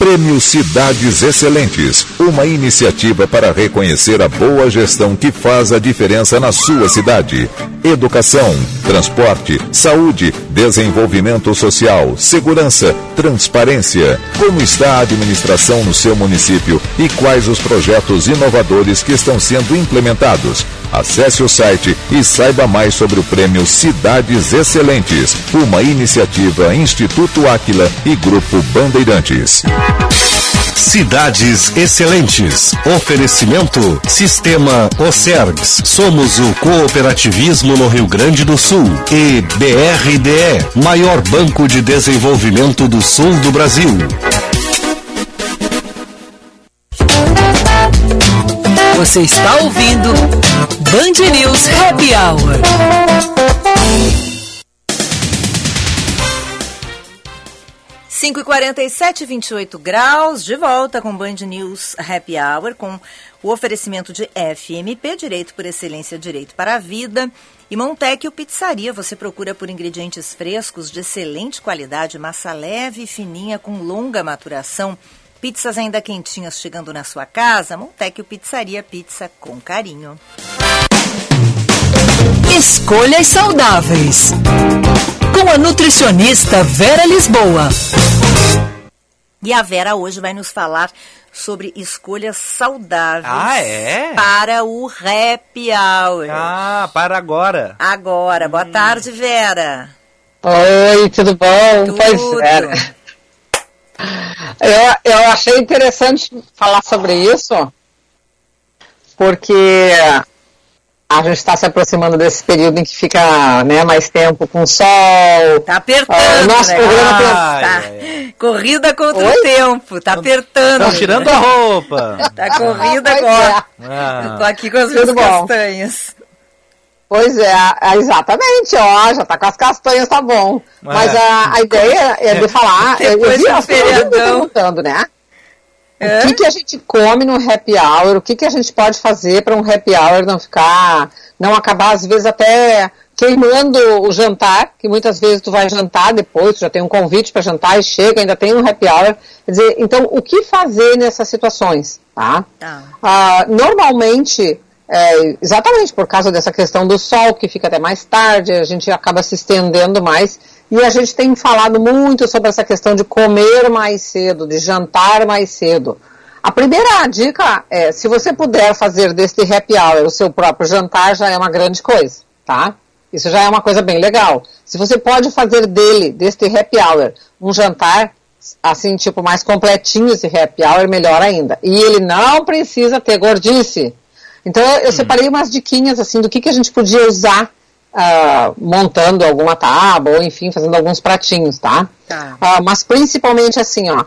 Prêmio Cidades Excelentes, uma iniciativa para reconhecer a boa gestão que faz a diferença na sua cidade. Educação, transporte, saúde, desenvolvimento social, segurança, transparência. Como está a administração no seu município e quais os projetos inovadores que estão sendo implementados? Acesse o site e saiba mais sobre o prêmio Cidades Excelentes, uma iniciativa Instituto Áquila e Grupo Bandeirantes. Cidades Excelentes. Oferecimento Sistema Ocergs. Somos o cooperativismo no Rio Grande do Sul. E BRDE, maior banco de desenvolvimento do sul do Brasil. Você está ouvindo Band News Happy Hour. Cinco e quarenta e sete, 28 graus, de volta com Band News Happy Hour, com o oferecimento de FMP, Direito por Excelência, Direito para a Vida, e Montecchio Pizzaria. Você procura por ingredientes frescos de excelente qualidade, massa leve e fininha com longa maturação, pizzas ainda quentinhas chegando na sua casa. Montecchio Pizzaria, pizza com carinho. Escolhas saudáveis. Com a nutricionista Vera Lisboa. E a Vera hoje vai nos falar sobre escolhas saudáveis Ah, é? para o Happy Hour. Ah, para agora. Agora, boa tarde, Vera. Oi, tudo bom? Tudo. Pois é. Eu, eu achei interessante falar sobre isso, porque a gente está se aproximando desse período em que fica né, mais tempo com sol. Tá apertando, Ah, o nosso né? programa tem- Tá. Corrida contra Oi? o tempo, tá apertando. Estão tirando a roupa. Tá corrida agora. Ah. Tô aqui com as minhas Tudo bom. castanhas. Pois é, é, exatamente, ó, já tá com as castanhas, tá bom. Mas a, a ideia é de falar, eu, vi as pessoas perguntando, né? É? O que, que a gente come no happy hour? O que, que a gente pode fazer para um happy hour não ficar, não acabar às vezes até queimando o jantar, que muitas vezes tu vai jantar depois, tu já tem um convite para jantar e chega, ainda tem um happy hour. Quer dizer, então o que fazer nessas situações, tá? Tá. Ah, normalmente, é, exatamente por causa dessa questão do sol, que fica até mais tarde, a gente acaba se estendendo mais. E a gente tem falado muito sobre essa questão de comer mais cedo, de jantar mais cedo. A primeira dica é, se você puder fazer deste happy hour o seu próprio jantar, já é uma grande coisa, tá? Isso já é uma coisa bem legal. Se você pode fazer dele, deste happy hour, um jantar, assim, tipo, mais completinho esse happy hour, melhor ainda. E ele não precisa ter gordice. Então, eu eu separei umas diquinhas, assim, do que, que a gente podia usar ah, montando alguma tábua, ou enfim, fazendo alguns pratinhos, tá? Tá. Ah, mas principalmente assim, ó,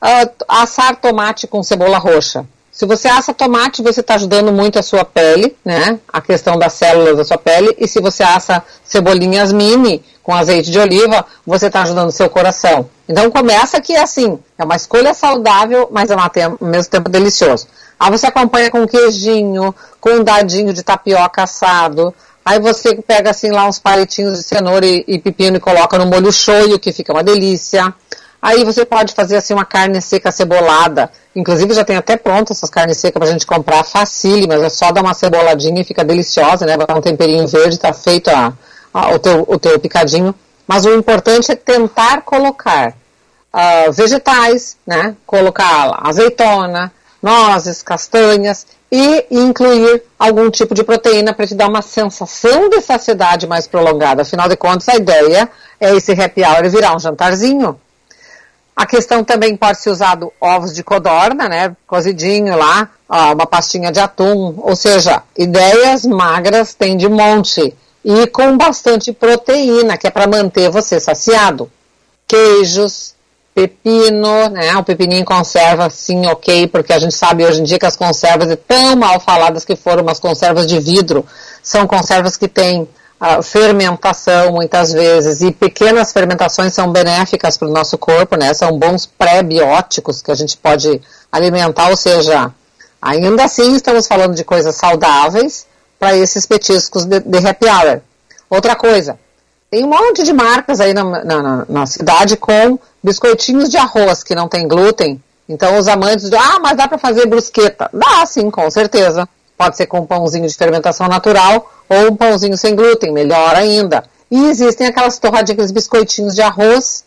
ah, assar tomate com cebola roxa. Se você assa tomate, você está ajudando muito a sua pele, né? A questão das células da sua pele. E se você assa cebolinhas mini com azeite de oliva, você está ajudando o seu coração. Então começa que assim, é uma escolha saudável, mas mesmo- ao mesmo tempo delicioso. Aí você acompanha com queijinho, com um dadinho de tapioca assado. Aí você pega assim lá uns palitinhos de cenoura e, e pepino e coloca no molho shoyu, que fica uma delícia. Aí você pode fazer assim uma carne seca cebolada. Inclusive já tem até pronto essas carnes secas pra gente comprar facile, mas é só dar uma ceboladinha e fica deliciosa, né? Dar um temperinho verde, tá feito a, a- o, teu, o teu picadinho. Mas o importante é tentar colocar ah, vegetais, né? Colocar azeitona, nozes, castanhas e incluir algum tipo de proteína para te dar uma sensação de saciedade mais prolongada. Afinal de contas, a ideia é esse happy hour virar um jantarzinho. A questão também pode ser usado ovos de codorna, né? Cozidinho lá, ó, uma pastinha de atum, ou seja, ideias magras tem de monte e com bastante proteína, que é para manter você saciado. Queijos, pepino, né? O pepininho em conserva, sim, ok, porque a gente sabe hoje em dia que as conservas, é tão mal faladas que foram umas conservas de vidro, são conservas que têm ah, fermentação muitas vezes, e pequenas fermentações são benéficas para o nosso corpo, né? São bons pré-bióticos que a gente pode alimentar, ou seja, ainda assim estamos falando de coisas saudáveis para esses petiscos de, de happy hour. Outra coisa, tem um monte de marcas aí na, na, na- cidade com biscoitinhos de arroz que não tem glúten. Então os amantes dizem, ah, mas dá para fazer brusqueta. Dá sim, com certeza. Pode ser com um pãozinho de fermentação natural ou um pãozinho sem glúten, melhor ainda. E existem aquelas torradinhas, aqueles biscoitinhos de arroz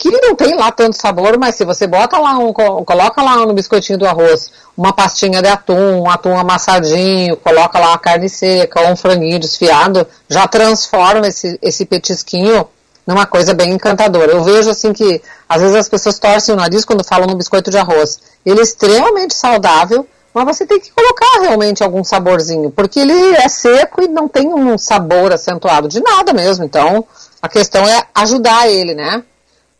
que não tem lá tanto sabor, mas se você bota lá um, co- coloca lá no biscoitinho do arroz uma pastinha de atum, um atum amassadinho, coloca lá a carne seca ou um franguinho desfiado, já transforma esse, esse petisquinho numa coisa bem encantadora. Eu vejo assim que às vezes as pessoas torcem o nariz quando falam no biscoito de arroz. Ele é extremamente saudável, mas você tem que colocar realmente algum saborzinho, porque ele é seco e não tem um sabor acentuado de nada mesmo. Então, a questão é ajudar ele, né?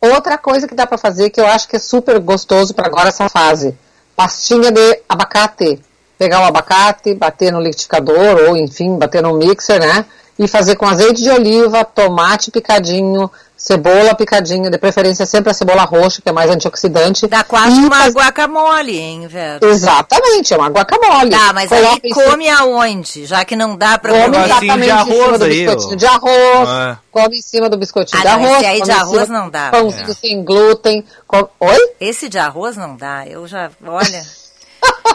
Outra coisa que dá para fazer que eu acho que é super gostoso para agora essa fase, pastinha de abacate. Pegar o abacate, bater no liquidificador ou enfim, bater no mixer, né? E fazer com azeite de oliva, tomate picadinho, cebola picadinha, de preferência sempre a cebola roxa, que é mais antioxidante. Dá quase E uma faz- guacamole, hein, Vera? Exatamente, é uma guacamole. Tá, mas Coloca aí em come aonde? Já que não dá pra Come comer. exatamente em cima do biscoitinho de arroz, É. come em cima do biscoitinho Ah, de não, arroz. esse aí de arroz não dá. Pãozinho É. sem glúten. com- Oi? Esse de arroz não dá. Eu já, olha,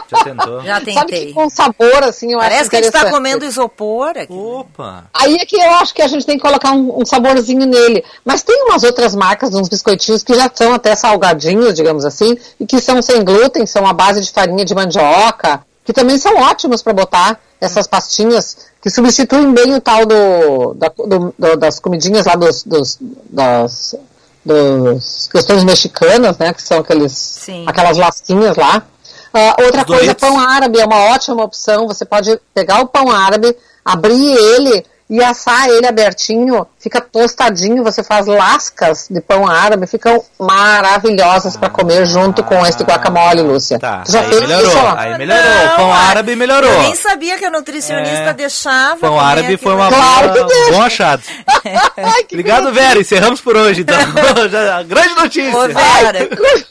Já tentou? já Sabe tentei. que com sabor, assim, eu Parece acho que a gente tá comendo isopor aqui. Opa! Aí é que eu acho que a gente tem que colocar um, um saborzinho nele. Mas tem umas outras marcas, uns biscoitinhos que já são até salgadinhos, digamos assim, e que são sem glúten, são à base de farinha de mandioca, que também são ótimos para botar essas pastinhas, que substituem bem o tal do, da- do- do- das comidinhas lá dos, dos, das, dos questões mexicanas, né, que são aqueles, aquelas lasquinhas lá. Ah, outra coisa, pão árabe é uma ótima opção. Você pode pegar o pão árabe, abrir ele e assar ele abertinho, fica tostadinho, você faz lascas de pão árabe, ficam maravilhosas para comer junto com esse guacamole, Lúcia. Tá, já aí fez melhorou, isso? ó? aí melhorou. Não, Pão ah, árabe melhorou. Eu nem sabia que a nutricionista É. deixava. Pão árabe foi uma Claro que boa, bom achado. Obrigado, Vera. Encerramos por hoje, então. Já- grande notícia. Ô, Vera,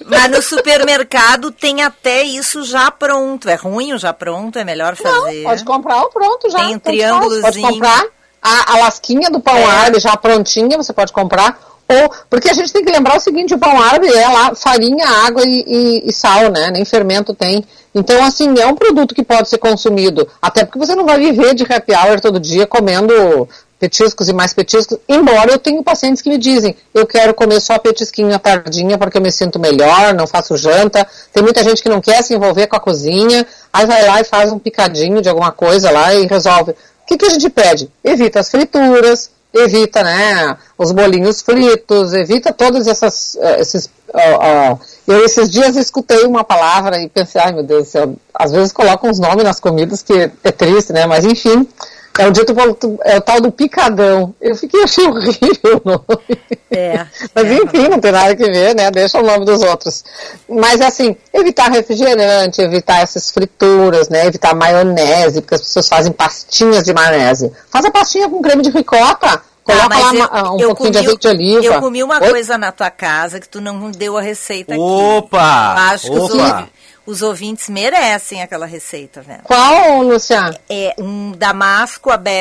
mas no supermercado tem até isso já pronto. É ruim o já pronto? É melhor fazer? Pode comprar o pronto já. Tem um triângulozinho. Pode comprar a, a lasquinha do pão É. árabe já prontinha, você pode comprar. Ou, porque a gente tem que lembrar o seguinte, o pão árabe é lá farinha, água e, e- e sal, né? Nem fermento tem. Então, assim, é um produto que pode ser consumido. Até porque você não vai viver de happy hour todo dia comendo petiscos e mais petiscos. Embora eu tenho pacientes que me dizem, eu quero comer só petisquinho à tardinha porque eu me sinto melhor, não faço janta. Tem muita gente que não quer se envolver com a cozinha, aí vai lá e faz um picadinho de alguma coisa lá e resolve. Que, que a gente pede? Evita as frituras, evita, né, os bolinhos fritos, evita todos essas, eh, esses, eu esses dias escutei uma palavra e pensei, ai meu Deus às vezes colocam uns nomes nas comidas que é triste, né, mas enfim, é o dito é o tal do picadão. Eu fiquei achei horrível o nome. É. Mas enfim, não tem nada que ver, né? Deixa o nome dos outros. Mas assim, evitar refrigerante, evitar essas frituras, né? Evitar maionese, porque as pessoas fazem pastinhas de maionese. Faz a pastinha com creme de ricota. Coloca Tá, mas lá eu- um eu pouquinho de comi- azeite de oliva. Eu comi uma Oi? coisa na tua casa que tu não deu a receita aqui. Opa! Acho que Opa! Os ouvintes merecem aquela receita, velho. Qual, Luciana? É um damasco abre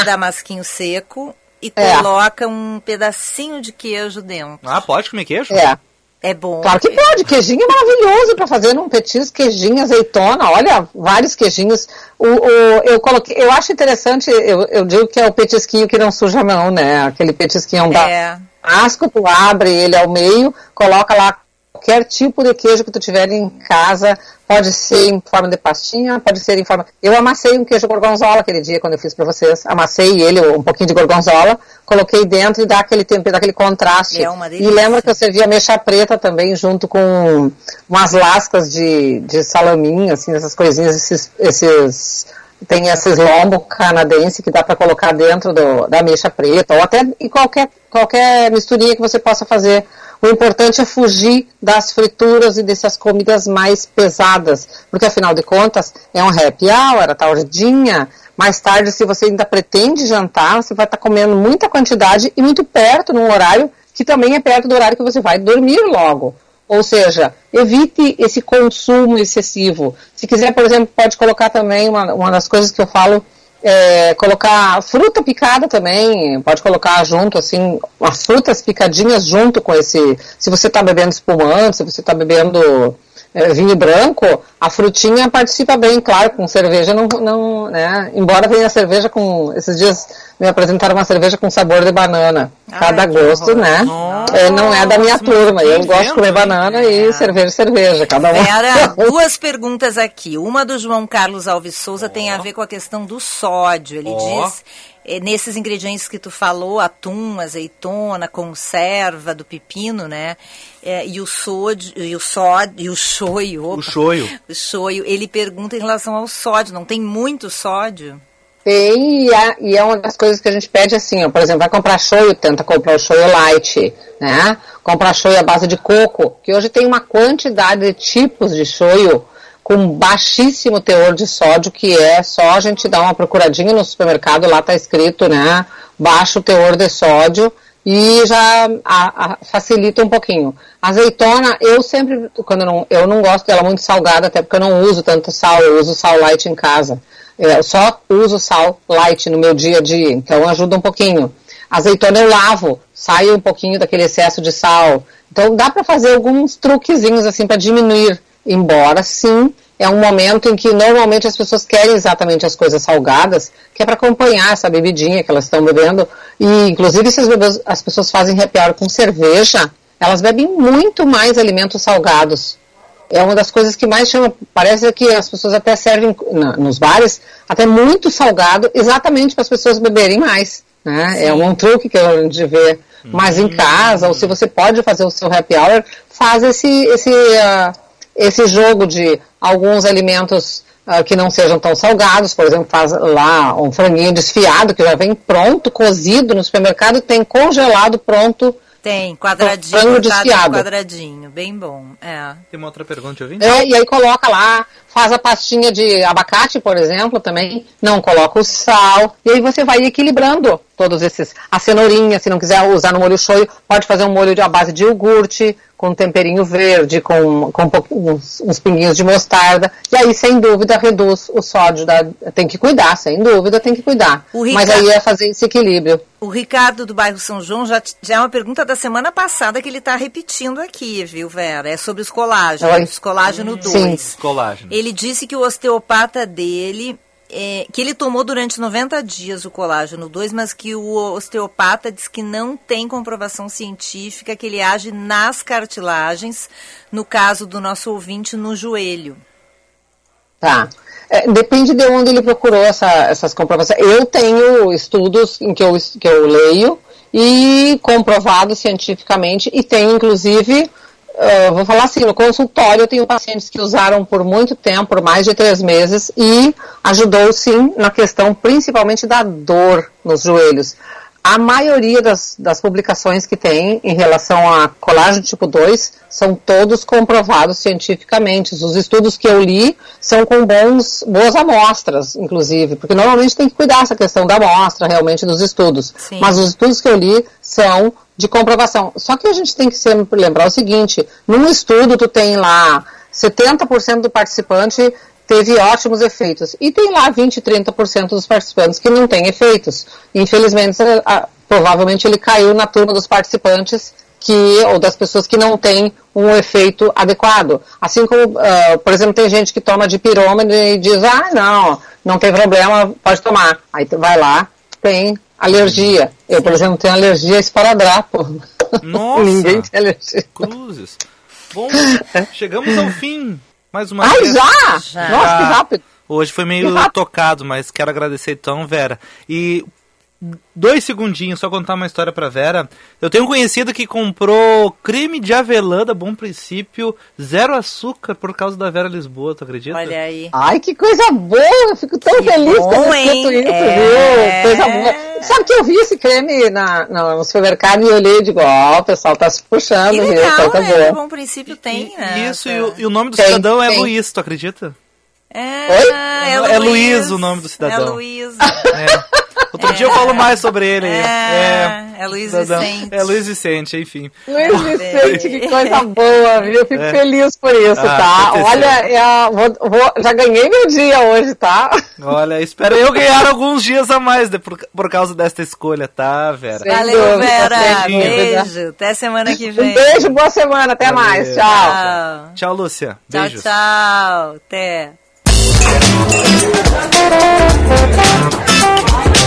o damasquinho seco e É. coloca um pedacinho de queijo dentro. Ah, pode comer queijo? É. É bom. Claro que pode, queijinho é maravilhoso para fazer num petisco, queijinho, azeitona, olha, vários queijinhos. O, o- eu coloquei, eu acho interessante, eu, eu digo que é o petisquinho que não suja a mão, né? Aquele petisquinho da É. asco, tu abre ele ao meio, coloca lá qualquer tipo de queijo que tu tiver em casa, pode ser em forma de pastinha, pode ser em forma... Eu amassei um queijo gorgonzola aquele dia quando eu fiz para vocês, amassei ele, um pouquinho de gorgonzola, coloquei dentro e dá aquele tempero, dá aquele contraste. É uma e lembra que eu servia mexa preta também, junto com umas lascas de, de salaminho, assim, essas coisinhas, esses... esses tem esses lombo canadense que dá para colocar dentro do, da mexa preta, ou até em qualquer, qualquer misturinha que você possa fazer. O importante é fugir das frituras e dessas comidas mais pesadas, porque afinal de contas é um happy hour, a tardinha. Mais tarde, se você ainda pretende jantar, você vai estar comendo muita quantidade e muito perto, num horário que também é perto do horário que você vai dormir logo. Ou seja, evite esse consumo excessivo. Se quiser, por exemplo, pode colocar também uma, uma das coisas que eu falo, é, colocar fruta picada também, pode colocar junto, assim, as frutas picadinhas junto com esse. Se você está bebendo espumante, se você está bebendo vinho branco, a frutinha participa bem, claro, com cerveja não, não né? Embora venha a cerveja com, esses dias me apresentaram uma cerveja com sabor de banana. Cada gosto, né? É, não é da minha turma. Eu gosto de comer banana e cerveja, cerveja. Cada um. Vera, duas perguntas aqui. Uma do João Carlos Alves Souza tem a ver com a questão do sódio. Ele Ó. diz, nesses ingredientes que tu falou, atum, azeitona, conserva do pepino, né? Eh, e o sódio, e o sódio, e o shoyu. opa. O shoyu. O shoyu. Ele pergunta em relação ao sódio. Não tem muito sódio? Tem, e é, e é uma das coisas que a gente pede assim, ó, por exemplo, vai comprar shoyu, tenta comprar o shoyu light, né? Comprar shoyu à base de coco, que hoje tem uma quantidade de tipos de shoyu com baixíssimo teor de sódio, que é só a gente dar uma procuradinha no supermercado, lá tá escrito, né? Baixo teor de sódio e já a- a- facilita um pouquinho. Azeitona, eu sempre, quando eu não, eu não gosto dela muito salgada, até porque eu não uso tanto sal, eu uso sal light em casa. É, Eu só uso sal light no meu dia a dia, então ajuda um pouquinho. Azeitona eu lavo, sai um pouquinho daquele excesso de sal. Então dá para fazer alguns truquezinhos assim para diminuir, embora sim é um momento em que normalmente as pessoas querem exatamente as coisas salgadas, que é para acompanhar essa bebidinha que elas estão bebendo. E inclusive se as, bebês- as pessoas fazem happy hour com cerveja, elas bebem muito mais alimentos salgados é uma das coisas que mais chama. Parece que as pessoas até servem na- nos bares até muito salgado, exatamente para as pessoas beberem mais. Né? É um truque que a gente vê. Mas em casa, ou se você pode fazer o seu happy hour, faz esse, esse, ah, esse jogo de alguns alimentos ah, que não sejam tão salgados, por exemplo, faz lá um franguinho desfiado que já vem pronto, cozido no supermercado, tem congelado pronto. Tem, quadradinho, Frango desfiado. quadradinho. Bem bom. É. Tem uma outra pergunta, ouvinte? É, e aí coloca lá, faz a pastinha de abacate, por exemplo, também, não coloca o sal, e aí você vai equilibrando todos esses. A cenourinha, se não quiser usar no molho shoyu, pode fazer um molho de à base de iogurte, com temperinho verde, com, com um pouquinho- uns, uns pinguinhos de mostarda, e aí, sem dúvida, reduz o sódio. Da, tem que cuidar, sem dúvida, tem que cuidar. O Mas Ricardo- aí é fazer esse equilíbrio. O Ricardo do bairro São João já, já é uma pergunta da semana passada que ele está repetindo aqui, viu, Vera? É sobre os colágenos, Oi. colágeno Sim. 2. Colágeno. Ele disse que o osteopata dele, é, que ele tomou durante 90 dias o colágeno 2, mas que o osteopata diz que não tem comprovação científica, que ele age nas cartilagens, no caso do nosso ouvinte, no joelho. Tá. É, depende de onde ele procurou essa- essas comprovações. Eu tenho estudos em que eu, que eu leio e comprovado cientificamente e tenho inclusive, ah, vou falar assim, no consultório eu tenho pacientes que usaram por muito tempo, por mais de três meses e ajudou sim na questão principalmente da dor nos joelhos. A maioria das, das publicações que tem em relação a colágeno tipo 2 são todos comprovados cientificamente. Os estudos que eu li são com bons, boas amostras, inclusive, porque normalmente tem que cuidar essa questão da amostra realmente dos estudos. Sim. Mas os estudos que eu li são de comprovação. Só que a gente tem que sempre lembrar o seguinte, num estudo tu tem lá 70% do participante teve ótimos efeitos. E tem lá 20, 30% dos participantes que não têm efeitos. Infelizmente, provavelmente ele caiu na turma dos participantes que, ou das pessoas que não têm um efeito adequado. Assim como, ah, por exemplo, tem gente que toma de pirômetro e diz, ah, não, não tem problema, pode tomar. Aí vai lá, tem alergia. Eu, por exemplo, tenho alergia a esparadrapo. Nossa! Ninguém tem alergia. Cruzes. Bom, chegamos ao fim. Mais uma Ai, vez. já? Já. Nossa, que rápido. Hoje foi meio tocado, mas quero agradecer então, Vera. E dois segundinhos, só contar uma história pra Vera. Eu tenho um conhecido que comprou creme de avelã da Bom Princípio, zero açúcar, por causa da Vera Lisboa, tu acredita? Olha aí. Ai, que coisa boa! Eu fico tão feliz bom, escuto isso, É. viu? Coisa boa. Sabe que eu vi esse creme na, no, supermercado e olhei e digo, ó, o pessoal tá se puxando, Que viu? legal, Coisa né? Bom princípio tem, né? Isso, e o, e o nome do Tem, cidadão é tem. Luiz, tu acredita? É, Oi? é, É Luiz o nome do cidadão. É Luiz. É. Outro dia eu falo mais sobre ele. É, é Luiz Tá Vicente. É Luiz Vicente, enfim. Luiz Vicente, que coisa boa, viu? Eu fico É. feliz por isso, Ah, tá? aconteceu. Olha, eu vou- vou- já ganhei meu dia hoje, tá? Olha, espero eu ganhar alguns dias a mais de- por, por causa desta escolha, tá, Vera? Sem Valeu, dúvida, Vera. Beijo. Até semana que vem. Um beijo, boa semana, até Valeu. mais, tchau. Tchau. Tchau, Lúcia. Tchau, Beijos. tchau. Até.